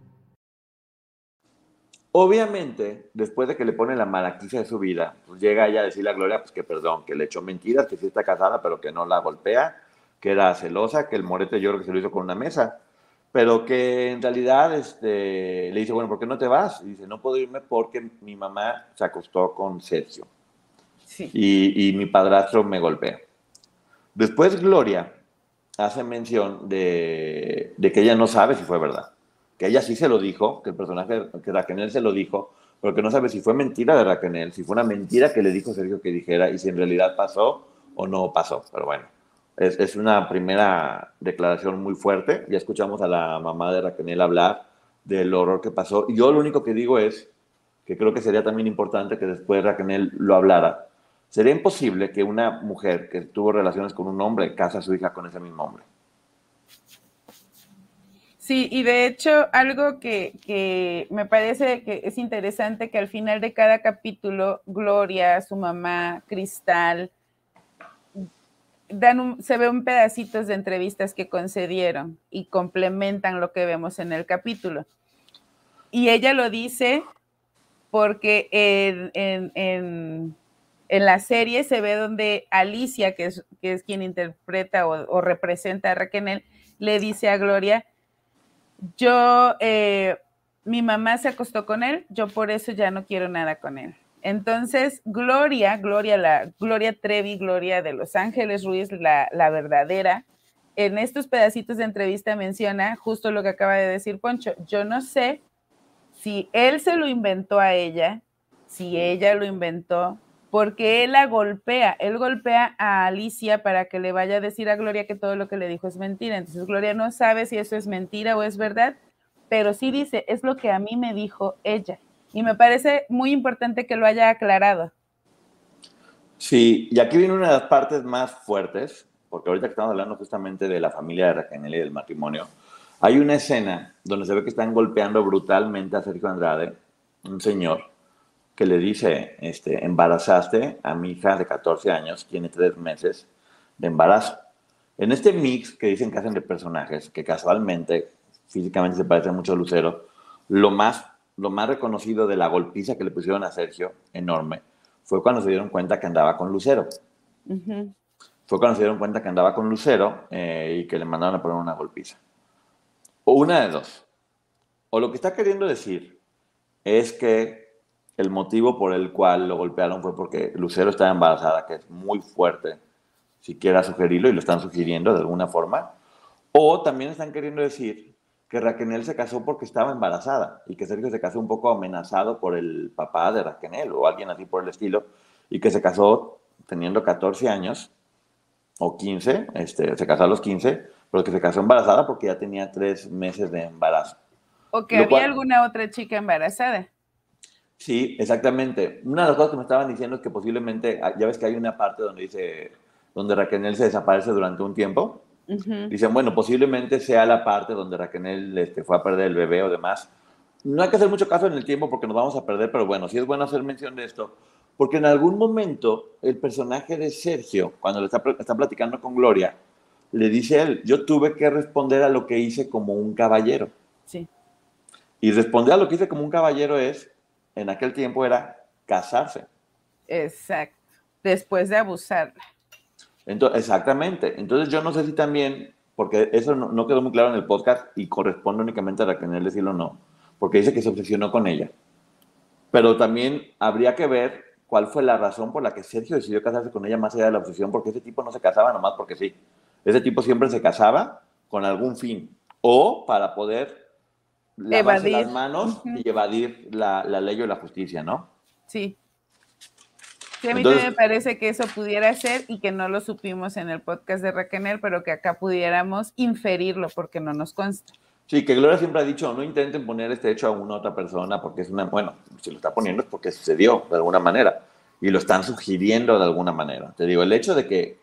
Obviamente, después de que le pone la maraquiza de su vida, pues llega ella a decirle a Gloria pues que perdón, que le echó mentiras, que sí está casada, pero que no la golpea, que era celosa, que el morete yo creo que se lo hizo con una mesa, pero que en realidad este, le dice, bueno, ¿por qué no te vas? Y dice, no puedo irme porque mi mamá se acostó con Sergio y, y mi padrastro me golpea. Después Gloria hace mención de, de que ella no sabe si fue verdad que ella sí se lo dijo, que el personaje, que Raquel se lo dijo, pero que no sabe si fue mentira de Raquel, si fue una mentira que le dijo Sergio que dijera y si en realidad pasó o no pasó. Pero bueno, es, es una primera declaración muy fuerte. Ya escuchamos a la mamá de Raquel hablar del horror que pasó. Y yo lo único que digo es que creo que sería también importante que después Raquel lo hablara. Sería imposible que una mujer que tuvo relaciones con un hombre case a su hija con ese mismo hombre. Sí, y de hecho, algo que, me parece que es interesante que al final de cada capítulo, Gloria, su mamá, Cristal, dan se ven pedacitos de entrevistas que concedieron y complementan lo que vemos en el capítulo. Y ella lo dice porque en, la serie se ve donde Alicia, que es, que es quien interpreta o, o representa a Raquel, le dice a Gloria, yo, eh, mi mamá se acostó con él, yo por eso ya no quiero nada con él. Entonces, Gloria, Gloria, la Gloria Trevi, Gloria de Los Ángeles Ruiz, la, la verdadera, en estos pedacitos de entrevista menciona justo lo que acaba de decir Poncho. Yo no sé si él se lo inventó a ella, si ella lo inventó, porque él la golpea, él golpea a Alicia para que le vaya a decir a Gloria que todo lo que le dijo es mentira. Entonces Gloria no sabe si eso es mentira o es verdad, pero sí dice, es lo que a mí me dijo ella. Y me parece muy importante que lo haya aclarado. Sí, y aquí viene una de las partes más fuertes, porque ahorita que estamos hablando justamente de la familia de Raquel y del matrimonio, hay una escena donde se ve que están golpeando brutalmente a Sergio Andrade, un señor, que le dice, este, embarazaste a mi hija de 14 años, tiene tres meses de embarazo. En este mix que dicen que hacen de personajes, que casualmente, físicamente se parece mucho a Lucero, lo más, lo más reconocido de la golpiza que le pusieron a Sergio, enorme, fue cuando se dieron cuenta que andaba con Lucero. Fue cuando se dieron cuenta que andaba con Lucero eh, y que le mandaron a poner una golpiza. O una de dos. O lo que está queriendo decir es que el motivo por el cual lo golpearon fue porque Lucero estaba embarazada, que es muy fuerte, si quiera sugerirlo, y lo están sugiriendo de alguna forma. O también están queriendo decir que Raquel se casó porque estaba embarazada y que Sergio se casó un poco amenazado por el papá de Raquel o alguien así por el estilo, y que se casó teniendo 14 años o 15, este, se casó a los 15, pero que se casó embarazada porque ya tenía tres meses de embarazo. O que había alguna otra chica embarazada. Sí, exactamente. Una de las cosas que me estaban diciendo es que posiblemente, ah, ya ves que hay una parte donde dice, donde Raquel se desaparece durante un tiempo. Dicen, bueno, posiblemente sea la parte donde Raquel este, fue a perder el bebé o demás. No hay que hacer mucho caso en el tiempo porque nos vamos a perder, pero bueno, sí es bueno hacer mención de esto, porque en algún momento el personaje de Sergio, cuando le está, está platicando con Gloria, le dice a él, yo tuve que responder a lo que hice como un caballero. Sí. Y responder a lo que hice como un caballero es, en aquel tiempo era casarse. Exacto, después de abusarla. Entonces, exactamente. Entonces yo no sé si también, porque eso no, quedó muy claro en el podcast y corresponde únicamente a Raquel decirlo no, porque dice que se obsesionó con ella. Pero también habría que ver cuál fue la razón por la que Sergio decidió casarse con ella más allá de la obsesión, porque ese tipo no se casaba nomás porque sí. Ese tipo siempre se casaba con algún fin o para poder evadir las manos y evadir la, ley o la justicia, ¿no? Sí. Sí, a mí también me parece que eso pudiera ser y que no lo supimos en el podcast de Raquel, pero que acá pudiéramos inferirlo porque no nos consta. Sí, que Gloria siempre ha dicho, no intenten poner este hecho a una otra persona porque es una, bueno, si lo está poniendo es porque sucedió de alguna manera y lo están sugiriendo de alguna manera. Te digo, el hecho de que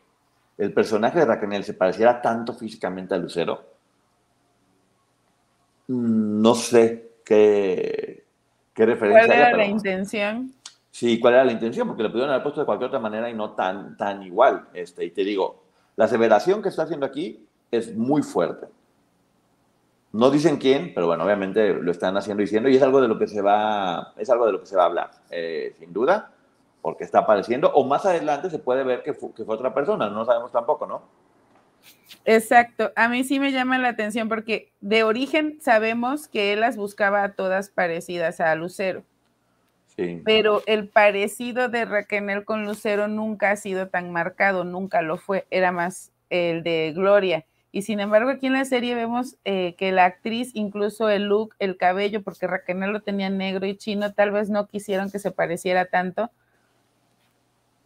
el personaje de Raquel se pareciera tanto físicamente a Lucero, no sé qué, qué referencia. ¿Cuál era la intención? Sí, ¿cuál era la intención? Porque lo pudieron haber puesto de cualquier otra manera y no tan, tan igual. Este, y te digo, la aseveración que está haciendo aquí es muy fuerte. No dicen quién, pero bueno, obviamente lo están haciendo diciendo y es algo de lo que se va, es algo de lo que se va a hablar, eh, sin duda porque está apareciendo, o más adelante se puede ver que fue, que fue otra persona, no sabemos tampoco, ¿no? Exacto, a mí sí me llama la atención porque de origen sabemos que él las buscaba a todas parecidas a Lucero. Sí. Pero el parecido de Raquel con Lucero nunca ha sido tan marcado, nunca lo fue, era más el de Gloria. Y sin embargo, aquí en la serie vemos eh, que la actriz, incluso el look, el cabello, porque Raquel lo tenía negro y chino, tal vez no quisieron que se pareciera tanto,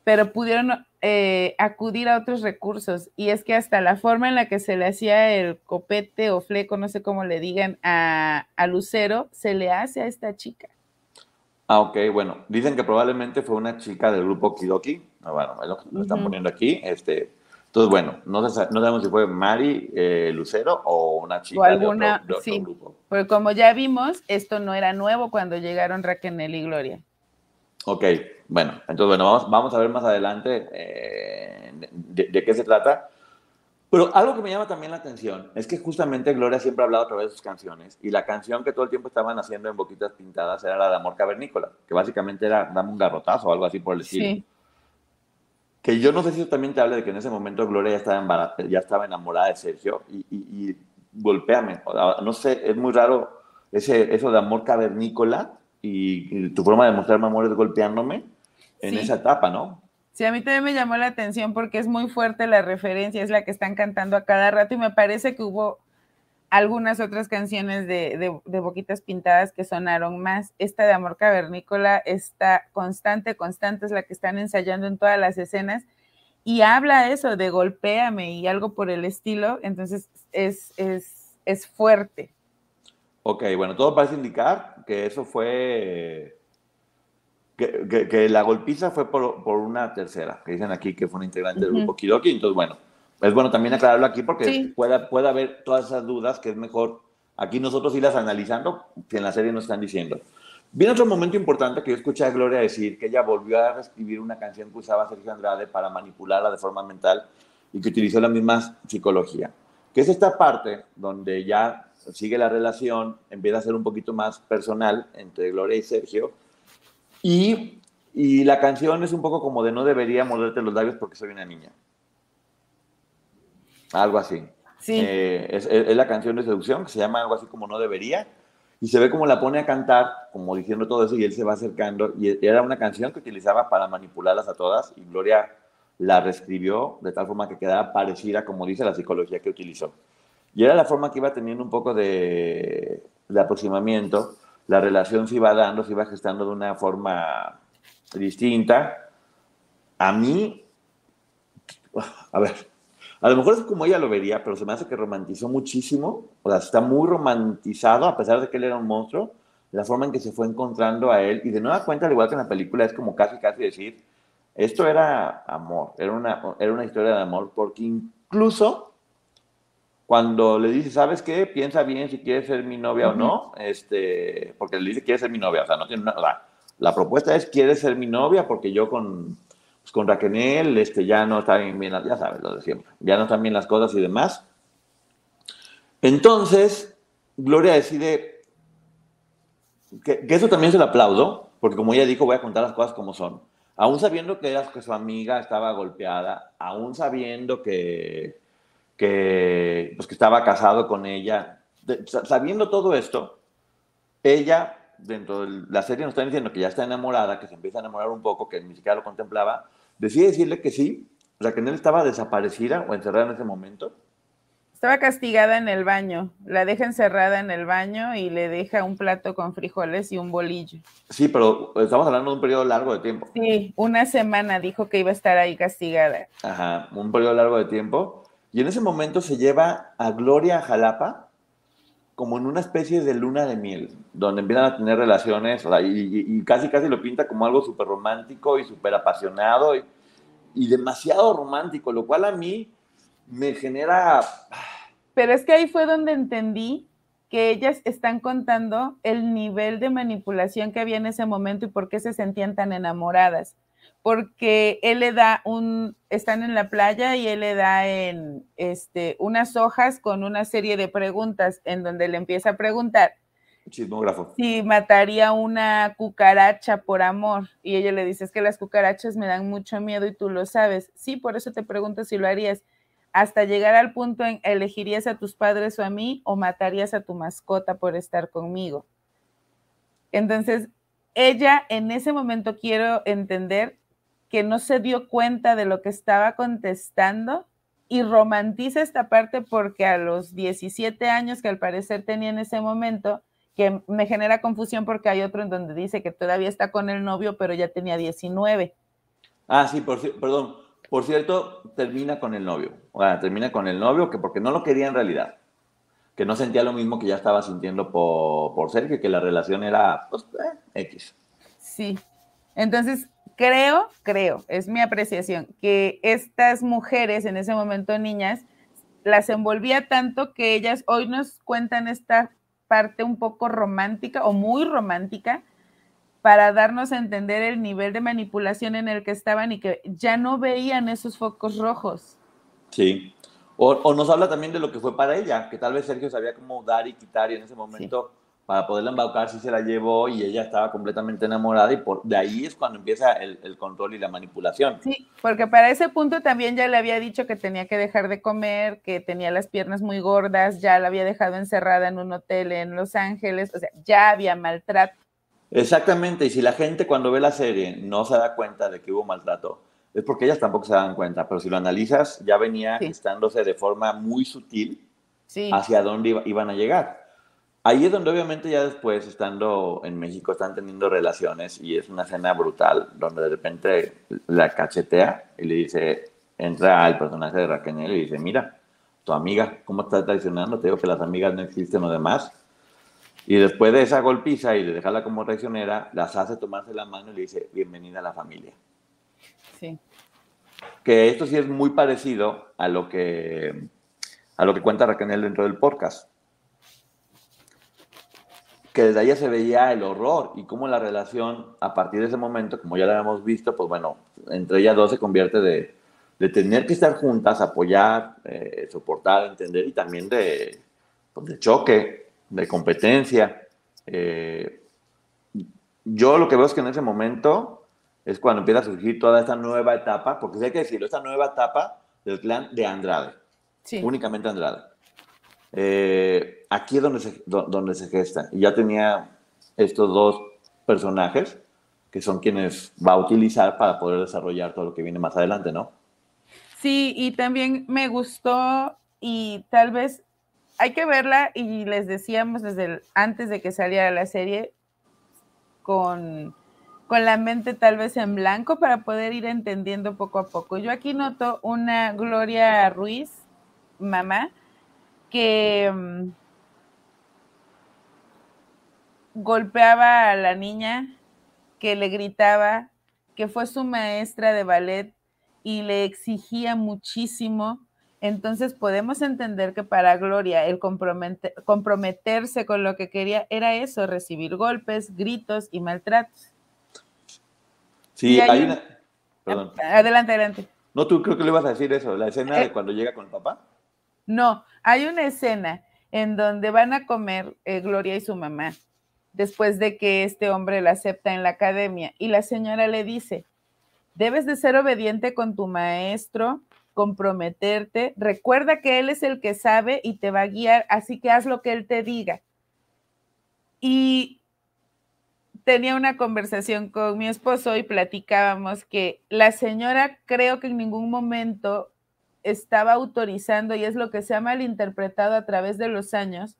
pero pudieron eh, acudir a otros recursos. Y es que hasta la forma en la que se le hacía el copete o fleco, no sé cómo le digan, a, Lucero, se le hace a esta chica. Ah, ok, bueno, dicen que probablemente fue una chica del grupo Kidoki, ah, bueno, lo nos están poniendo aquí, este, entonces, bueno, no, sabemos si fue Mari eh, Lucero o una chica alguna, de, otro, sí, grupo. Porque como ya vimos, esto no era nuevo cuando llegaron Raquel y Gloria. Ok, bueno, entonces bueno, vamos, vamos a ver más adelante eh, de, qué se trata. Pero algo que me llama también la atención es que justamente Gloria siempre ha hablado a través de sus canciones y la canción que todo el tiempo estaban haciendo en Boquitas Pintadas era la de Amor Cavernícola, que básicamente era Dame un garrotazo o algo así por el estilo. Sí. Que yo no sé si eso también te habla de que en ese momento Gloria ya estaba, ya estaba enamorada de Sergio y, y, y golpéame. No sé, es muy raro ese, eso de Amor Cavernícola y, tu forma de mostrarme amor es golpeándome en esa etapa, ¿no? Sí, a mí también me llamó la atención porque es muy fuerte la referencia, es la que están cantando a cada rato y me parece que hubo algunas otras canciones de, de, Boquitas Pintadas que sonaron más. Esta de Amor Cavernícola está constante, constante, es la que están ensayando en todas las escenas y habla eso de golpéame y algo por el estilo, entonces es, es, es fuerte. Ok, bueno, todo parece indicar que eso fue, que, la golpiza fue por, por, una tercera, que dicen aquí que fue una integrante del grupo Kidoki, entonces bueno, es bueno también aclararlo aquí porque puede, puede haber todas esas dudas que es mejor aquí nosotros irlas analizando que en la serie nos están diciendo. Viene otro momento importante que yo escuché a Gloria decir que ella volvió a reescribir una canción que usaba Sergio Andrade para manipularla de forma mental y que utilizó la misma psicología, que es esta parte donde ya sigue la relación, empieza a ser un poquito más personal entre Gloria y Sergio. Y, y la canción es un poco como de no debería morderte los labios porque soy una niña. Algo así. Sí. Eh, es, es, la canción de seducción que se llama algo así como no debería. Y se ve como la pone a cantar, como diciendo todo eso, y él se va acercando. Y era una canción que utilizaba para manipularlas a todas. Y Gloria la reescribió de tal forma que quedara parecida, como dice la psicología que utilizó. Y era la forma que iba teniendo un poco de, aproximamiento. La relación se iba dando, se iba gestando de una forma distinta. A mí, a ver, A lo mejor es como ella lo vería, pero se me hace que romantizó muchísimo, o sea, está muy romantizado, a pesar de que él era un monstruo, la forma en que se fue encontrando a él, y de nueva cuenta, al igual que en la película, es como casi, casi decir, esto era amor, era una, era una historia de amor, porque incluso cuando le dice, ¿sabes qué? Piensa bien si quieres ser mi novia o no, este, porque le dice, ¿quieres ser mi novia? O sea, no tiene nada. La propuesta es, ¿quieres ser mi novia? Porque yo con, pues, con Raquel este, ya no está bien, ya sabes lo de siempre, ya no están bien las cosas y demás. Entonces, Gloria decide que, eso también se lo aplaudo, porque como ella dijo, voy a contar las cosas como son. Aún sabiendo que, era, su amiga estaba golpeada, aún sabiendo que, que, pues, que estaba casado con ella, sabiendo todo esto, ella, dentro de la serie nos está diciendo que ya está enamorada, que se empieza a enamorar un poco, que ni siquiera lo contemplaba, decide decirle que sí, o sea, que él estaba desaparecida o encerrada en ese momento, estaba castigada en el baño, la deja encerrada en el baño y le deja un plato con frijoles y un bolillo. Sí, pero estamos hablando de un periodo largo de tiempo. Sí, una semana dijo que iba a estar ahí castigada. Ajá, un periodo largo de tiempo. Y en ese momento se lleva a Gloria a Jalapa como en una especie de luna de miel, donde empiezan a tener relaciones y, casi casi lo pinta como algo súper romántico y súper apasionado y demasiado romántico, lo cual a mí me genera... Pero es que ahí fue donde entendí que ellas están contando el nivel de manipulación que había en ese momento y por qué se sentían tan enamoradas. Porque él le da un, están en la playa y él le da en este, unas hojas con una serie de preguntas en donde le empieza a preguntar Chismógrafo. si mataría una cucaracha por amor. Y ella le dice, es que las cucarachas me dan mucho miedo y tú lo sabes. Sí, por eso te pregunto si lo harías hasta llegar al punto en elegirías a tus padres o a mí o matarías a tu mascota por estar conmigo. Entonces, ella en ese momento quiero entender que no se dio cuenta de lo que estaba contestando y romantiza esta parte porque a los 17 años que al parecer tenía en ese momento, que me genera confusión porque hay otro en donde dice que todavía está con el novio, pero ya tenía 19. Ah, sí, por, perdón, por cierto, termina con el novio. O sea, termina con el novio que porque no lo quería en realidad. Que no sentía lo mismo que ya estaba sintiendo por, por Sergio, que la relación era pues, eh, X. Sí. Entonces, creo, creo, es mi apreciación, que estas mujeres, en ese momento niñas, las envolvía tanto que ellas hoy nos cuentan esta parte un poco romántica o muy romántica para darnos a entender el nivel de manipulación en el que estaban y que ya no veían esos focos rojos. Sí. O, nos habla también de lo que fue para ella, que tal vez Sergio sabía cómo dar y quitar y en ese momento para poderla embaucar sí se la llevó y ella estaba completamente enamorada y por, de ahí es cuando empieza el, el, control y la manipulación. Sí, porque para ese punto también ya le había dicho que tenía que dejar de comer, que tenía las piernas muy gordas, ya la había dejado encerrada en un hotel en Los Ángeles, o sea, ya había maltrato. Exactamente, y si la gente cuando ve la serie no se da cuenta de que hubo maltrato, es porque ellas tampoco se dan cuenta, pero si lo analizas, ya venía estándose de forma muy sutil hacia dónde iban a llegar. Ahí es donde obviamente ya después, estando en México, están teniendo relaciones y es una escena brutal, donde de repente la cachetea y le dice, entra al personaje de Raquel y le dice, mira, tu amiga, ¿cómo estás traicionando? Te digo que las amigas no existen o demás. Y después de esa golpiza y de dejarla como traicionera, las hace tomarse la mano y le dice, bienvenida a la familia. Sí. Que esto sí es muy parecido a lo que, a lo que cuenta Raquel dentro del podcast. Que desde ahí se veía el horror y cómo la relación, a partir de ese momento, como ya lo habíamos visto, pues bueno, entre ellas dos se convierte de, de tener que estar juntas, apoyar, eh, soportar, entender y también de, pues de choque, de competencia. Eh, yo lo que veo es que en ese momento es cuando empieza a surgir toda esta nueva etapa, porque hay que decirlo, esta nueva etapa del clan de Andrade, únicamente Andrade. Eh, aquí es donde se, donde se gesta. Y ya tenía estos dos personajes que son quienes va a utilizar para poder desarrollar todo lo que viene más adelante, ¿no? Sí, y también me gustó y tal vez hay que verla y les decíamos desde antes de que saliera la serie con, con la mente tal vez en blanco para poder ir entendiendo poco a poco. Yo aquí noto una Gloria Ruiz, mamá, que mm, golpeaba a la niña, que le gritaba, que fue su maestra de ballet y le exigía muchísimo. Entonces podemos entender que para Gloria el comprometerse con lo que quería era eso, recibir golpes, gritos y maltratos. Sí, hay, una... Perdón. Adelante, adelante. No, tú creo que le vas a decir eso, la escena de eh, cuando llega con el papá. No, hay una escena en donde van a comer eh, Gloria y su mamá, después de que este hombre la acepta en la academia, y la señora le dice, debes de ser obediente con tu maestro, comprometerte, recuerda que él es el que sabe y te va a guiar, así que haz lo que él te diga. Y tenía una conversación con mi esposo y platicábamos que la señora creo que en ningún momento estaba autorizando, y es lo que se ha malinterpretado a través de los años,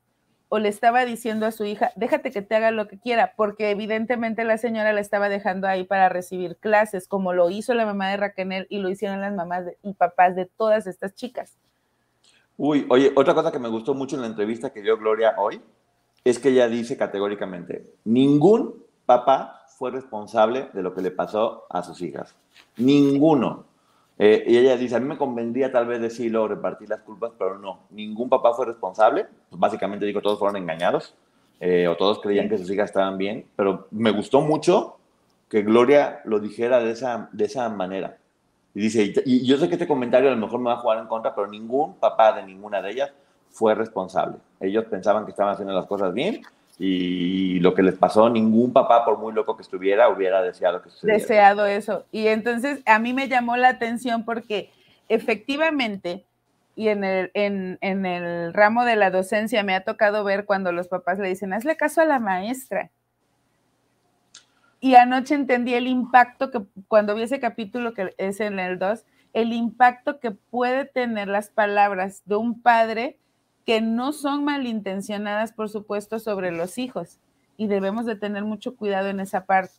o le estaba diciendo a su hija, déjate que te haga lo que quiera, porque evidentemente la señora la estaba dejando ahí para recibir clases, como lo hizo la mamá de Raquel y lo hicieron las mamás y papás de todas estas chicas. Uy, oye, otra cosa que me gustó mucho en la entrevista que dio Gloria hoy es que ella dice categóricamente, ningún papá fue responsable de lo que le pasó a sus hijas. Ninguno. Eh, y ella dice, a mí me convendría tal vez decirlo, repartir las culpas, pero no, ningún papá fue responsable. Básicamente digo, todos fueron engañados eh, o todos creían que sus hijas estaban bien, pero me gustó mucho que Gloria lo dijera de esa, de esa manera. Y dice, y yo sé que este comentario a lo mejor me va a jugar en contra, pero ningún papá de ninguna de ellas fue responsable. Ellos pensaban que estaban haciendo las cosas bien y lo que les pasó, ningún papá, por muy loco que estuviera, hubiera deseado que sucediera. Deseado eso. Y entonces a mí me llamó la atención porque efectivamente, y en el, en, en el ramo de la docencia me ha tocado ver cuando los papás le dicen, hazle caso a la maestra. Y anoche entendí el impacto que cuando vi ese capítulo que es en el 2, el impacto que puede tener las palabras de un padre que no son malintencionadas, por supuesto, sobre los hijos y debemos de tener mucho cuidado en esa parte.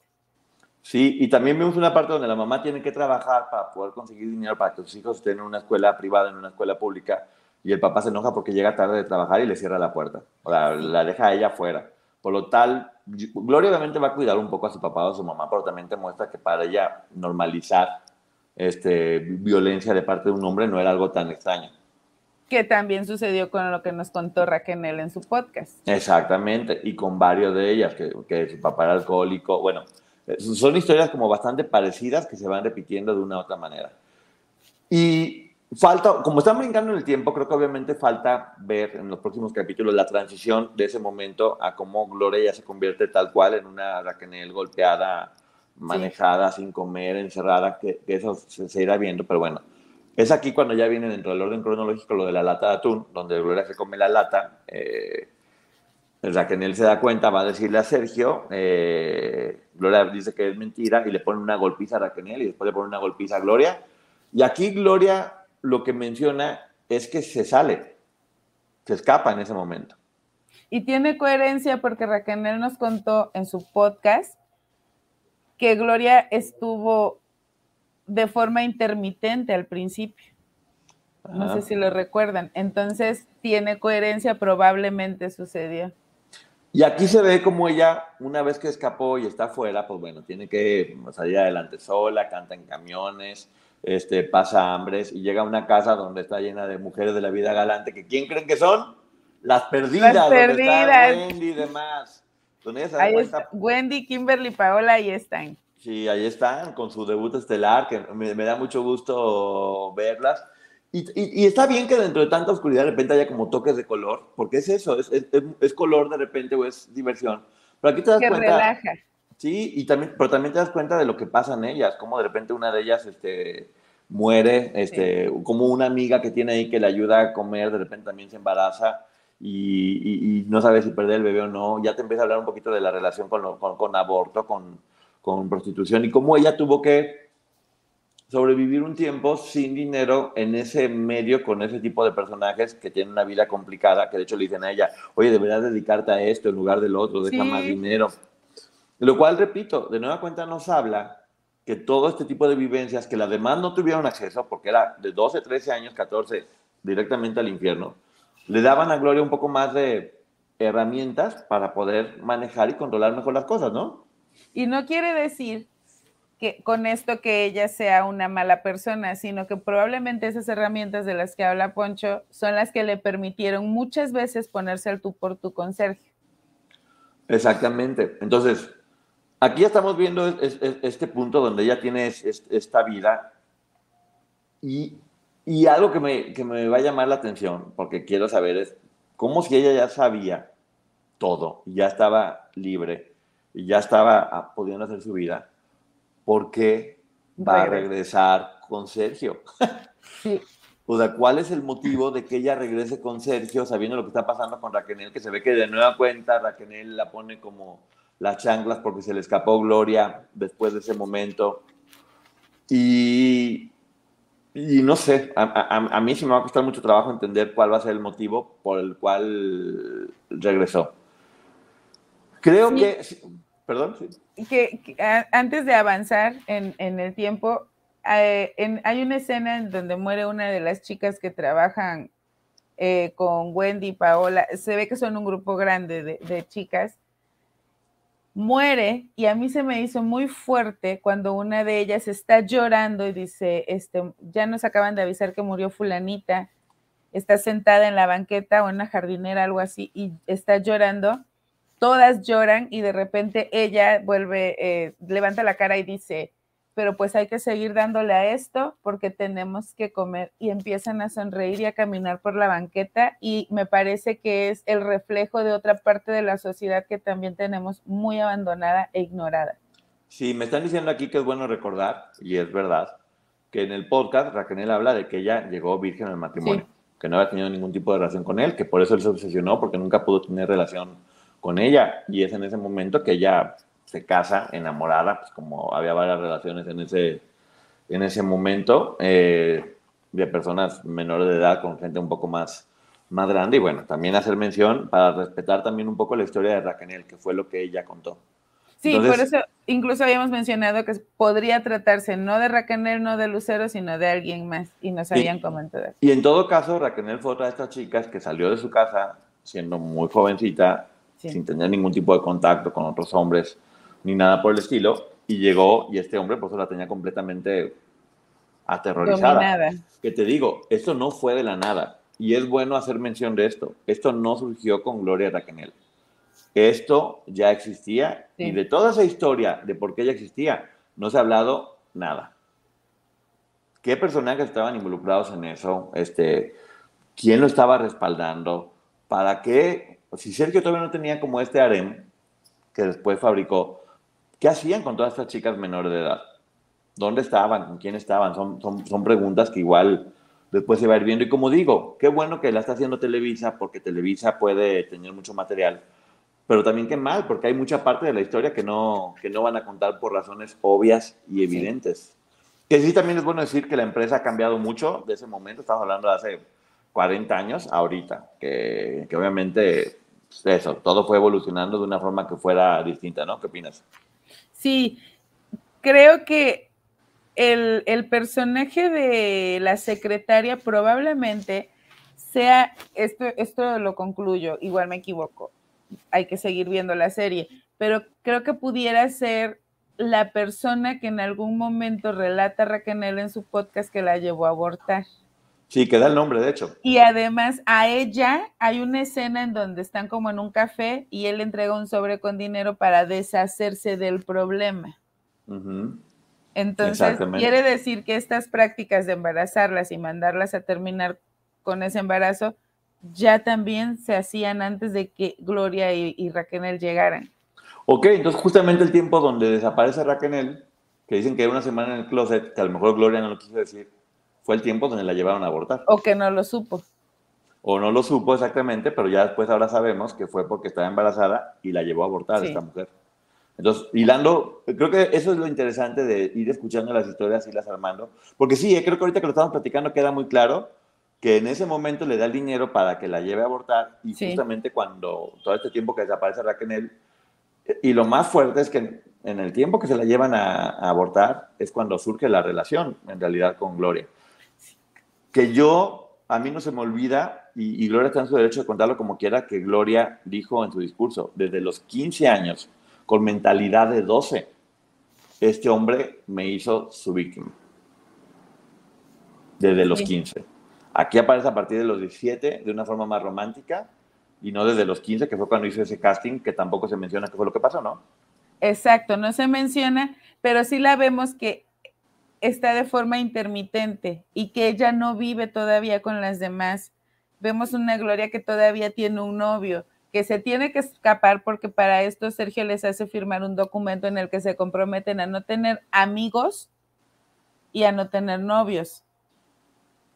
Sí, y también vemos una parte donde la mamá tiene que trabajar para poder conseguir dinero para que sus hijos estén en una escuela privada, en una escuela pública, y el papá se enoja porque llega tarde de trabajar y le cierra la puerta, o la, la deja a ella afuera. Por lo tal, Gloria obviamente va a cuidar un poco a su papá o a su mamá, pero también te muestra que para ella normalizar este, violencia de parte de un hombre no era algo tan extraño que también sucedió con lo que nos contó Raquel en su podcast. Exactamente, y con varios de ellas, que, que su papá era alcohólico. Bueno, eh, son historias como bastante parecidas que se van repitiendo de una u otra manera. Y falta, como están brincando en el tiempo, creo que obviamente falta ver en los próximos capítulos la transición de ese momento a cómo Gloria ya se convierte tal cual en una Raquel golpeada, manejada, sin comer, encerrada, que, eso se, se irá viendo, pero bueno es aquí cuando ya viene dentro del orden cronológico lo de la lata de atún, donde Gloria se come la lata. Eh, Raquel se da cuenta, va a decirle a Sergio, eh, Gloria dice que es mentira y le pone una golpiza a Raquel y después le pone una golpiza a Gloria. Y aquí Gloria lo que menciona es que se sale, se escapa en ese momento. Y tiene coherencia porque Raquel nos contó en su podcast que Gloria estuvo de forma intermitente al principio. No sé si lo recuerdan. Entonces, tiene coherencia, probablemente sucedió. Y aquí se ve como ella, una vez que escapó y está afuera, pues bueno, tiene que salir adelante sola, canta en camiones, este, pasa hambres y llega a una casa donde está llena de mujeres de la vida galante, que ¿quién creen que son? Las perdidas, Las perdidas. Wendy y demás. Ahí está, Wendy, Kimberly, Paola, ahí están. Sí, ahí están, con su debut estelar, que me, da mucho gusto verlas. Y, está bien que dentro de tanta oscuridad de repente haya como toques de color, porque es eso, es, es, color de repente o es diversión. Pero aquí te das cuenta. Relaja. Sí, y también, pero también te das cuenta de lo que pasa en ellas, como de repente una de ellas este, muere, este, como una amiga que tiene ahí que le ayuda a comer, de repente también se embaraza. Y, y no sabe si perder el bebé o no. Ya te empieza a hablar un poquito de la relación con, con, con aborto, con, con prostitución y cómo ella tuvo que sobrevivir un tiempo sin dinero en ese medio con ese tipo de personajes que tienen una vida complicada, que de hecho le dicen a ella, oye, deberías dedicarte a esto en lugar del otro, deja más dinero. Lo cual, repito, de nueva cuenta nos habla que todo este tipo de vivencias que las demás no tuvieron acceso, porque era de 12, 13 años, 14, directamente al infierno, le daban a Gloria un poco más de herramientas para poder manejar y controlar mejor las cosas, ¿no? Y no quiere decir que con esto que ella sea una mala persona, sino que probablemente esas herramientas de las que habla Poncho son las que le permitieron muchas veces ponerse al tú por tú con Sergio. Exactamente. Entonces, aquí estamos viendo este punto donde ella tiene esta vida y, algo que me, que me va a llamar la atención, porque quiero saber es cómo si ella ya sabía todo, ya estaba libre y ya estaba ah, pudiendo hacer su vida, ¿por qué va a regresar con Sergio? <laughs> Sí. O sea, ¿cuál es el motivo de que ella regrese con Sergio sabiendo lo que está pasando con Raquel? Que se ve que de nueva cuenta Raquel la pone como las chanclas porque se le escapó Gloria después de ese momento. Y, y no sé, a, mí sí me va a costar mucho trabajo entender cuál va a ser el motivo por el cual regresó. Creo que, perdón. Que, antes de avanzar en, en el tiempo, hay una escena en donde muere una de las chicas que trabajan eh, con Wendy y Paola. Se ve que son un grupo grande de, chicas. Muere y a mí se me hizo muy fuerte cuando una de ellas está llorando y dice, este, ya nos acaban de avisar que murió fulanita, está sentada en la banqueta o en la jardinera, algo así, y está llorando. Todas lloran y de repente ella vuelve, eh, levanta la cara y dice, pero pues hay que seguir dándole a esto porque tenemos que comer y empiezan a sonreír y a caminar por la banqueta y me parece que es el reflejo de otra parte de la sociedad que también tenemos muy abandonada e ignorada. Sí, me están diciendo aquí que es bueno recordar, y es verdad, que en el podcast Raquel habla de que ella llegó virgen al matrimonio, que no había tenido ningún tipo de relación con él, que por eso él se obsesionó porque nunca pudo tener relación con ella y es en ese momento que ella se casa enamorada, pues como había varias relaciones en ese, en ese momento, eh, de personas menores de edad con gente un poco más, más grande. Y bueno, también hacer mención para respetar también un poco la historia de Raquel, que fue lo que ella contó. Sí, por eso incluso habíamos mencionado que podría tratarse no de Raquel, no de Lucero, sino de alguien más, y nos habían comentado. Y en todo caso, Raquel fue otra de estas chicas que salió de su casa siendo muy jovencita, sin tener ningún tipo de contacto con otros hombres, ni nada por el estilo, y llegó y este hombre pues la tenía completamente aterrorizada. Que te digo, esto no fue de la nada, y es bueno hacer mención de esto, esto no surgió con Gloria Raquel. Esto ya existía y de toda esa historia de por qué ella existía, no se ha hablado nada. ¿Qué personajes estaban involucrados en eso? Este, ¿Quién lo estaba respaldando? ¿Para qué? Si Sergio todavía no tenía como este harem que después fabricó, ¿Qué hacían con todas estas chicas menores de edad? ¿Dónde estaban? ¿Con quién estaban? Son, son, preguntas que igual después se va a ir viendo. Y como digo, qué bueno que la está haciendo Televisa, porque Televisa puede tener mucho material, pero también qué mal, porque hay mucha parte de la historia que no, que no van a contar por razones obvias y evidentes. Que sí también es bueno decir que la empresa ha cambiado mucho de ese momento, estamos hablando de hace 40 años, ahorita, que, que obviamente pues, eso, todo fue evolucionando de una forma que fuera distinta, ¿no? ¿Qué opinas? Sí, creo que el, personaje de la secretaria probablemente sea, esto, esto lo concluyo, igual me equivoco, hay que seguir viendo la serie, pero creo que pudiera ser la persona que en algún momento relata Raquel en su podcast que la llevó a abortar. Sí, que da el nombre, de hecho. Y además a ella hay una escena en donde están como en un café y él entrega un sobre con dinero para deshacerse del problema. Entonces, quiere decir que estas prácticas de embarazarlas y mandarlas a terminar con ese embarazo ya también se hacían antes de que Gloria y, Raquel llegaran. Ok, entonces justamente el tiempo donde desaparece Raquel, que dicen que era una semana en el closet, que a lo mejor Gloria no lo quiso decir, fue el tiempo donde la llevaron a abortar. O que no lo supo. O no lo supo exactamente, pero ya después ahora sabemos que fue porque estaba embarazada y la llevó a abortar esta mujer. Entonces, hilando, creo que eso es lo interesante de ir escuchando las historias y las armando. Porque sí, eh, creo que ahorita que lo estamos platicando queda muy claro que en ese momento le da el dinero para que la lleve a abortar y justamente cuando todo este tiempo que desaparece Raquel, Y lo más fuerte es que en el tiempo que se la llevan a, abortar es cuando surge la relación, en realidad, con Gloria. Que yo, a mí no se me olvida, y, y, Gloria está en su derecho de contarlo como quiera, que Gloria dijo en su discurso, desde los 15 años, con mentalidad de 12, este hombre me hizo su víctima. Desde los 15. Aquí aparece a partir de los 17 de una forma más romántica y no desde los 15, que fue cuando hizo ese casting, que tampoco se menciona qué fue lo que pasó, ¿no? Exacto, no se menciona, pero sí la vemos que está de forma intermitente y que ella no vive todavía con las demás. Vemos una Gloria que todavía tiene un novio, que se tiene que escapar porque para esto Sergio les hace firmar un documento en el que se comprometen a no tener amigos y a no tener novios.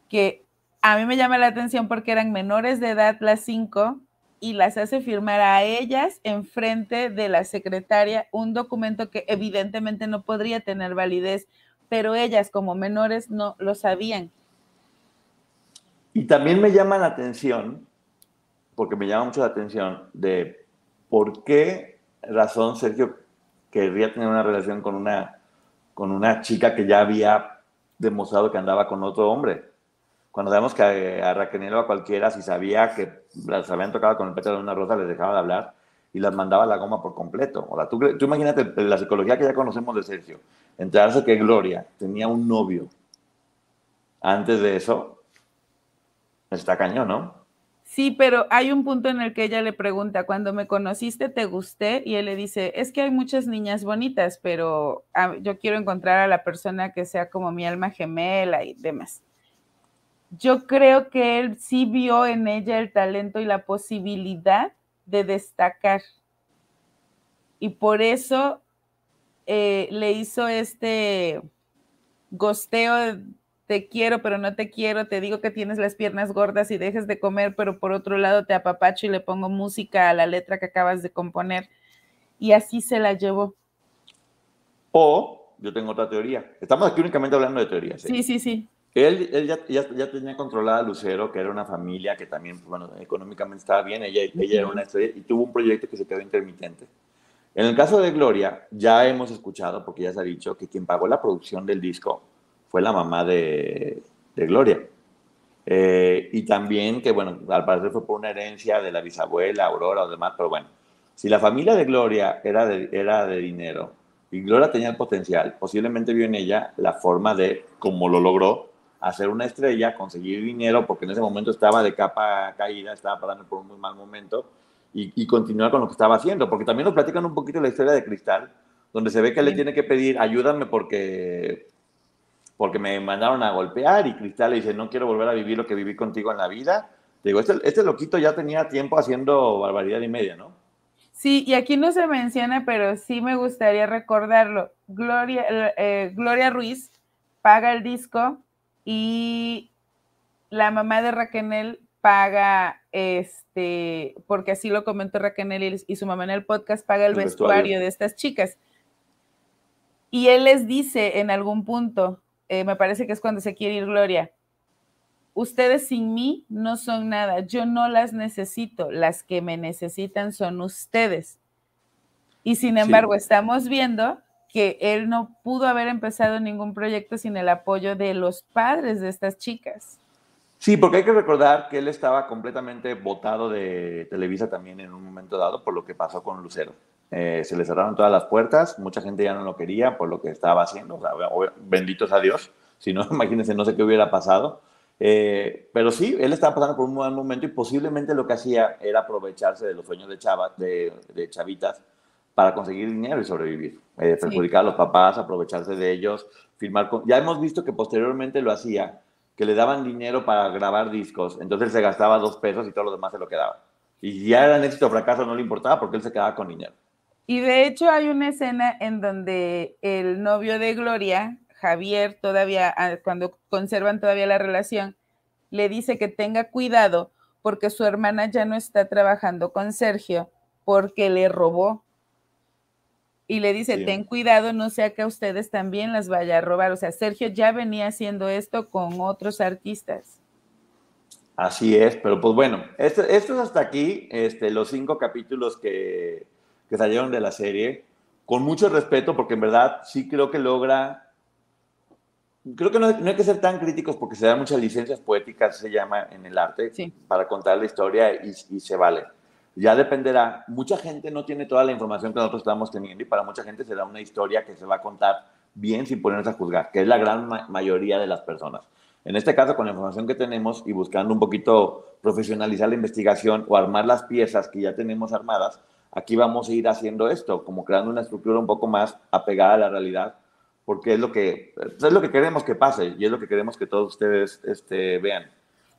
Que a mí me llama la atención porque eran menores de edad las cinco y las hace firmar a ellas en frente de la secretaria un documento que evidentemente no podría tener validez, pero ellas como menores no lo sabían. Y también me llama la atención porque me llama mucho la atención de por qué razón Sergio querría tener una relación con una, con una chica que ya había demostrado que andaba con otro hombre. Cuando vemos que a, Raquel o a cualquiera, si sabía que las habían tocado con el pétalo de una rosa, les dejaba de hablar y las mandaba a la goma por completo. O sea, tú, tú imagínate la psicología que ya conocemos de Sergio. Enterarse que Gloria tenía un novio antes de eso, está cañón, ¿no? Sí, pero hay un punto en el que ella le pregunta, cuando me conociste, ¿te gusté? Y él le dice, es que hay muchas niñas bonitas, pero ah, yo quiero encontrar a la persona que sea como mi alma gemela y demás. Yo creo que él sí vio en ella el talento y la posibilidad de destacar. Y por eso eh, le hizo este gosteo te quiero, pero no te quiero, te digo que tienes las piernas gordas y dejes de comer, pero por otro lado te apapacho y le pongo música a la letra que acabas de componer. Y así se la llevó. O, yo tengo otra teoría. Estamos aquí únicamente hablando de teorías. Sí, sí, sí. Él, él ya, ya, tenía controlada a Lucero, que era una familia que también, bueno, económicamente estaba bien, ella, ella era una estrella y tuvo un proyecto que se quedó intermitente. En el caso de Gloria, ya hemos escuchado, porque ya se ha dicho, que quien pagó la producción del disco fue la mamá de, Gloria. Eh, y también que, bueno, al parecer fue por una herencia de la bisabuela, Aurora o demás, pero bueno, si la familia de Gloria era de, era de dinero y Gloria tenía el potencial, posiblemente vio en ella la forma de, como lo logró, hacer una estrella, conseguir dinero, porque en ese momento estaba de capa caída, estaba pasando por un muy mal momento, y, y continuar con lo que estaba haciendo, porque también nos platican un poquito la historia de Cristal, donde se ve que le tiene que pedir, ayúdame porque porque me mandaron a golpear y Cristal le dice, no quiero volver a vivir lo que viví contigo en la vida. digo, este, este loquito ya tenía tiempo haciendo barbaridad y media, ¿no? Sí, y aquí no se menciona, pero sí me gustaría recordarlo. Gloria, eh, Gloria Ruiz paga el disco y la mamá de Raquel paga, este, porque así lo comentó Raquel y su mamá en el podcast, paga el, vestuario de estas chicas. Y él les dice en algún punto, eh, me parece que es cuando se quiere ir Gloria. Ustedes sin mí no son nada, yo no las necesito, las que me necesitan son ustedes. Y sin embargo, estamos viendo que él no pudo haber empezado ningún proyecto sin el apoyo de los padres de estas chicas. Sí, porque hay que recordar que él estaba completamente votado de Televisa también en un momento dado por lo que pasó con Lucero. Eh, se le cerraron todas las puertas, mucha gente ya no lo quería por lo que estaba haciendo, benditos a Dios, si no, <laughs> imagínense, no sé qué hubiera pasado. Eh, pero sí, él estaba pasando por un buen momento y posiblemente lo que hacía era aprovecharse de los sueños de, chava, de, chavitas para conseguir dinero y sobrevivir, eh, perjudicar a los papás, aprovecharse de ellos, firmar Ya hemos visto que posteriormente lo hacía, que le daban dinero para grabar discos, entonces se gastaba dos pesos y todo lo demás se lo quedaba. Y ya era éxito o fracaso, no le importaba porque él se quedaba con dinero. Y de hecho hay una escena en donde el novio de Gloria, Javier, todavía, ah, cuando conservan todavía la relación, le dice que tenga cuidado porque su hermana ya no está trabajando con Sergio porque le robó. Y le dice, ten cuidado, no sea que a ustedes también las vaya a robar. O sea, Sergio ya venía haciendo esto con otros artistas. Así es, pero pues bueno, esto, esto es hasta aquí, este, los cinco capítulos que, que salieron de la serie, con mucho respeto, porque en verdad sí creo que logra creo que no, hay que ser tan críticos porque se dan muchas licencias poéticas, se llama en el arte, para contar la historia y, se vale. Ya dependerá. Mucha gente no tiene toda la información que nosotros estamos teniendo y para mucha gente será una historia que se va a contar bien sin ponerse a juzgar, que es la gran mayoría de las personas. En este caso, con la información que tenemos y buscando un poquito profesionalizar la investigación o armar las piezas que ya tenemos armadas, aquí vamos a ir haciendo esto, como creando una estructura un poco más apegada a la realidad porque es lo que, es lo que queremos que pase y es lo que queremos que todos ustedes este, vean.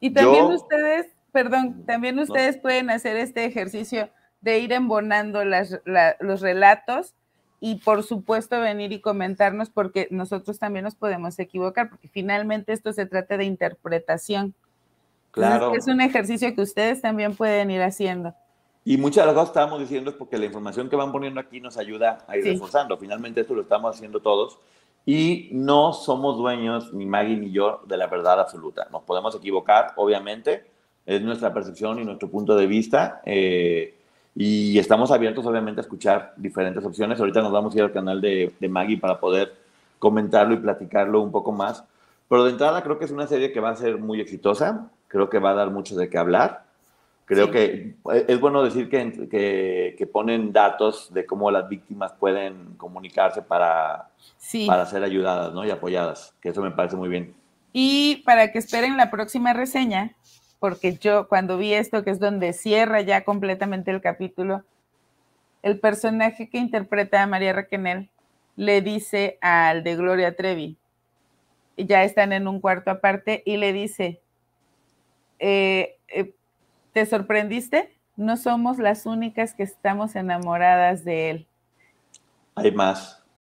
Y también ustedes, perdón, también ustedes pueden hacer este ejercicio de ir embonando las, los relatos y por supuesto venir y comentarnos porque nosotros también nos podemos equivocar, porque finalmente esto se trata de interpretación. Claro. es un ejercicio que ustedes también pueden ir haciendo. Y muchas de las cosas que estábamos diciendo es porque la información que van poniendo aquí nos ayuda a ir reforzando. Finalmente esto lo estamos haciendo todos y no somos dueños, ni Maggie ni yo, de la verdad absoluta. Nos podemos equivocar, obviamente, es nuestra percepción y nuestro punto de vista. Eh, y estamos abiertos, obviamente, a escuchar diferentes opciones. Ahorita nos vamos a ir al canal de, de, Maggie para poder comentarlo y platicarlo un poco más. Pero de entrada creo que es una serie que va a ser muy exitosa, creo que va a dar mucho de qué hablar. Creo que es bueno decir que, que, que, ponen datos de cómo las víctimas pueden comunicarse para, para ser ayudadas ¿no? y apoyadas, que eso me parece muy bien. Y para que esperen la próxima reseña, porque yo cuando vi esto, que es donde cierra ya completamente el capítulo, el personaje que interpreta a María Raquenel le dice al de Gloria Trevi, ya están en un cuarto aparte, y le dice, eh, eh, ¿te sorprendiste? No somos las únicas que estamos enamoradas de él. Hay más.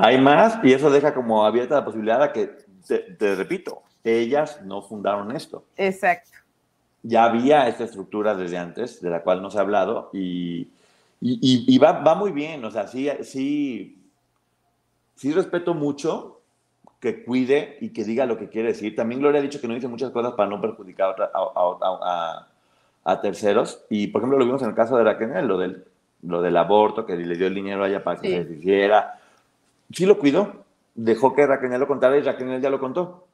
Hay más y eso deja como abierta la posibilidad de que, te, repito, ellas no fundaron esto. Exacto. Ya había esta estructura desde antes, de la cual no se ha hablado, y, y, va, va, muy bien, o sea, sí, sí, sí respeto mucho que cuide y que diga lo que quiere decir. También Gloria ha dicho que no dice muchas cosas para no perjudicar a, a, terceros, y por ejemplo lo vimos en el caso de Raquel, lo del, lo del aborto, que le dio el dinero a ella para que se hiciera sí lo cuidó, dejó que Raquel lo contara y Raquel ya lo contó.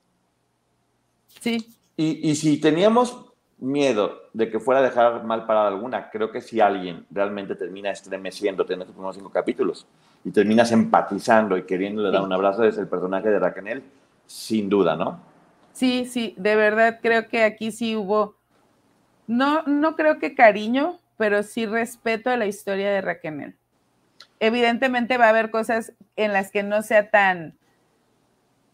Sí. Y, y, si teníamos miedo de que fuera a dejar mal parada alguna, creo que si alguien realmente termina estremeciendo en estos primeros cinco capítulos y terminas empatizando y queriéndole dar un abrazo, es el personaje de Raquel, sin duda, ¿no? Sí, sí, de verdad creo que aquí sí hubo, no, no creo que cariño, pero sí respeto a la historia de Raquel evidentemente va a haber cosas en las que no sea tan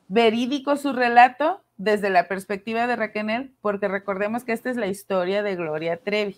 verídico su relato desde la perspectiva de Raquel, porque recordemos que esta es la historia de Gloria Trevi.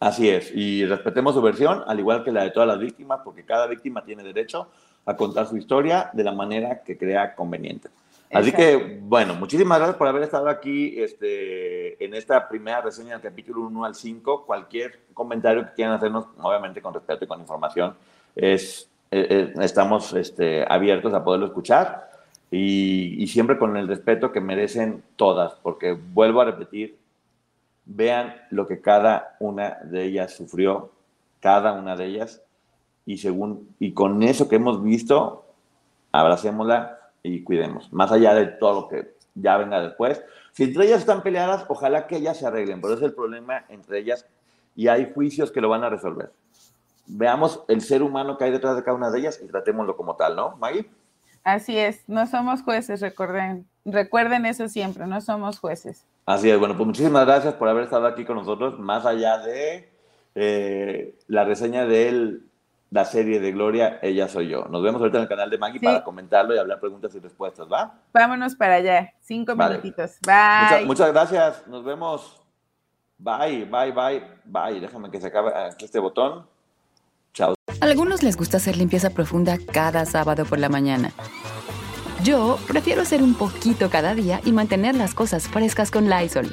Así es, y respetemos su versión, al igual que la de todas las víctimas, porque cada víctima tiene derecho a contar su historia de la manera que crea conveniente. Así que, bueno, muchísimas gracias por haber estado aquí este, en esta primera reseña del capítulo 1 al 5. Cualquier comentario que quieran hacernos, obviamente con respeto y con información, es, eh, eh, estamos este, abiertos a poderlo escuchar. Y, y siempre con el respeto que merecen todas, porque vuelvo a repetir, vean lo que cada una de ellas sufrió, cada una de ellas, y, según, y con eso que hemos visto, abracémosla y cuidemos, más allá de todo lo que ya venga después. Si entre ellas están peleadas, ojalá que ellas se arreglen, pero es el problema entre ellas y hay juicios que lo van a resolver. Veamos el ser humano que hay detrás de cada una de ellas y tratémoslo como tal, ¿no, Maggie? Así es, no somos jueces, recuerden, recuerden eso siempre, no somos jueces. Así es, bueno, pues muchísimas gracias por haber estado aquí con nosotros, más allá de eh, la reseña del la serie de Gloria, Ella Soy Yo. Nos vemos ahorita en el canal de Maggie para comentarlo y hablar preguntas y respuestas, ¿va? Vámonos para allá. Cinco minutitos. Bye. muchas gracias. Nos vemos. Bye, bye, bye, bye. Déjame que se acabe aquí este botón. Chao. A algunos les gusta hacer limpieza profunda cada sábado por la mañana. Yo prefiero hacer un poquito cada día y mantener las cosas frescas con Lysol.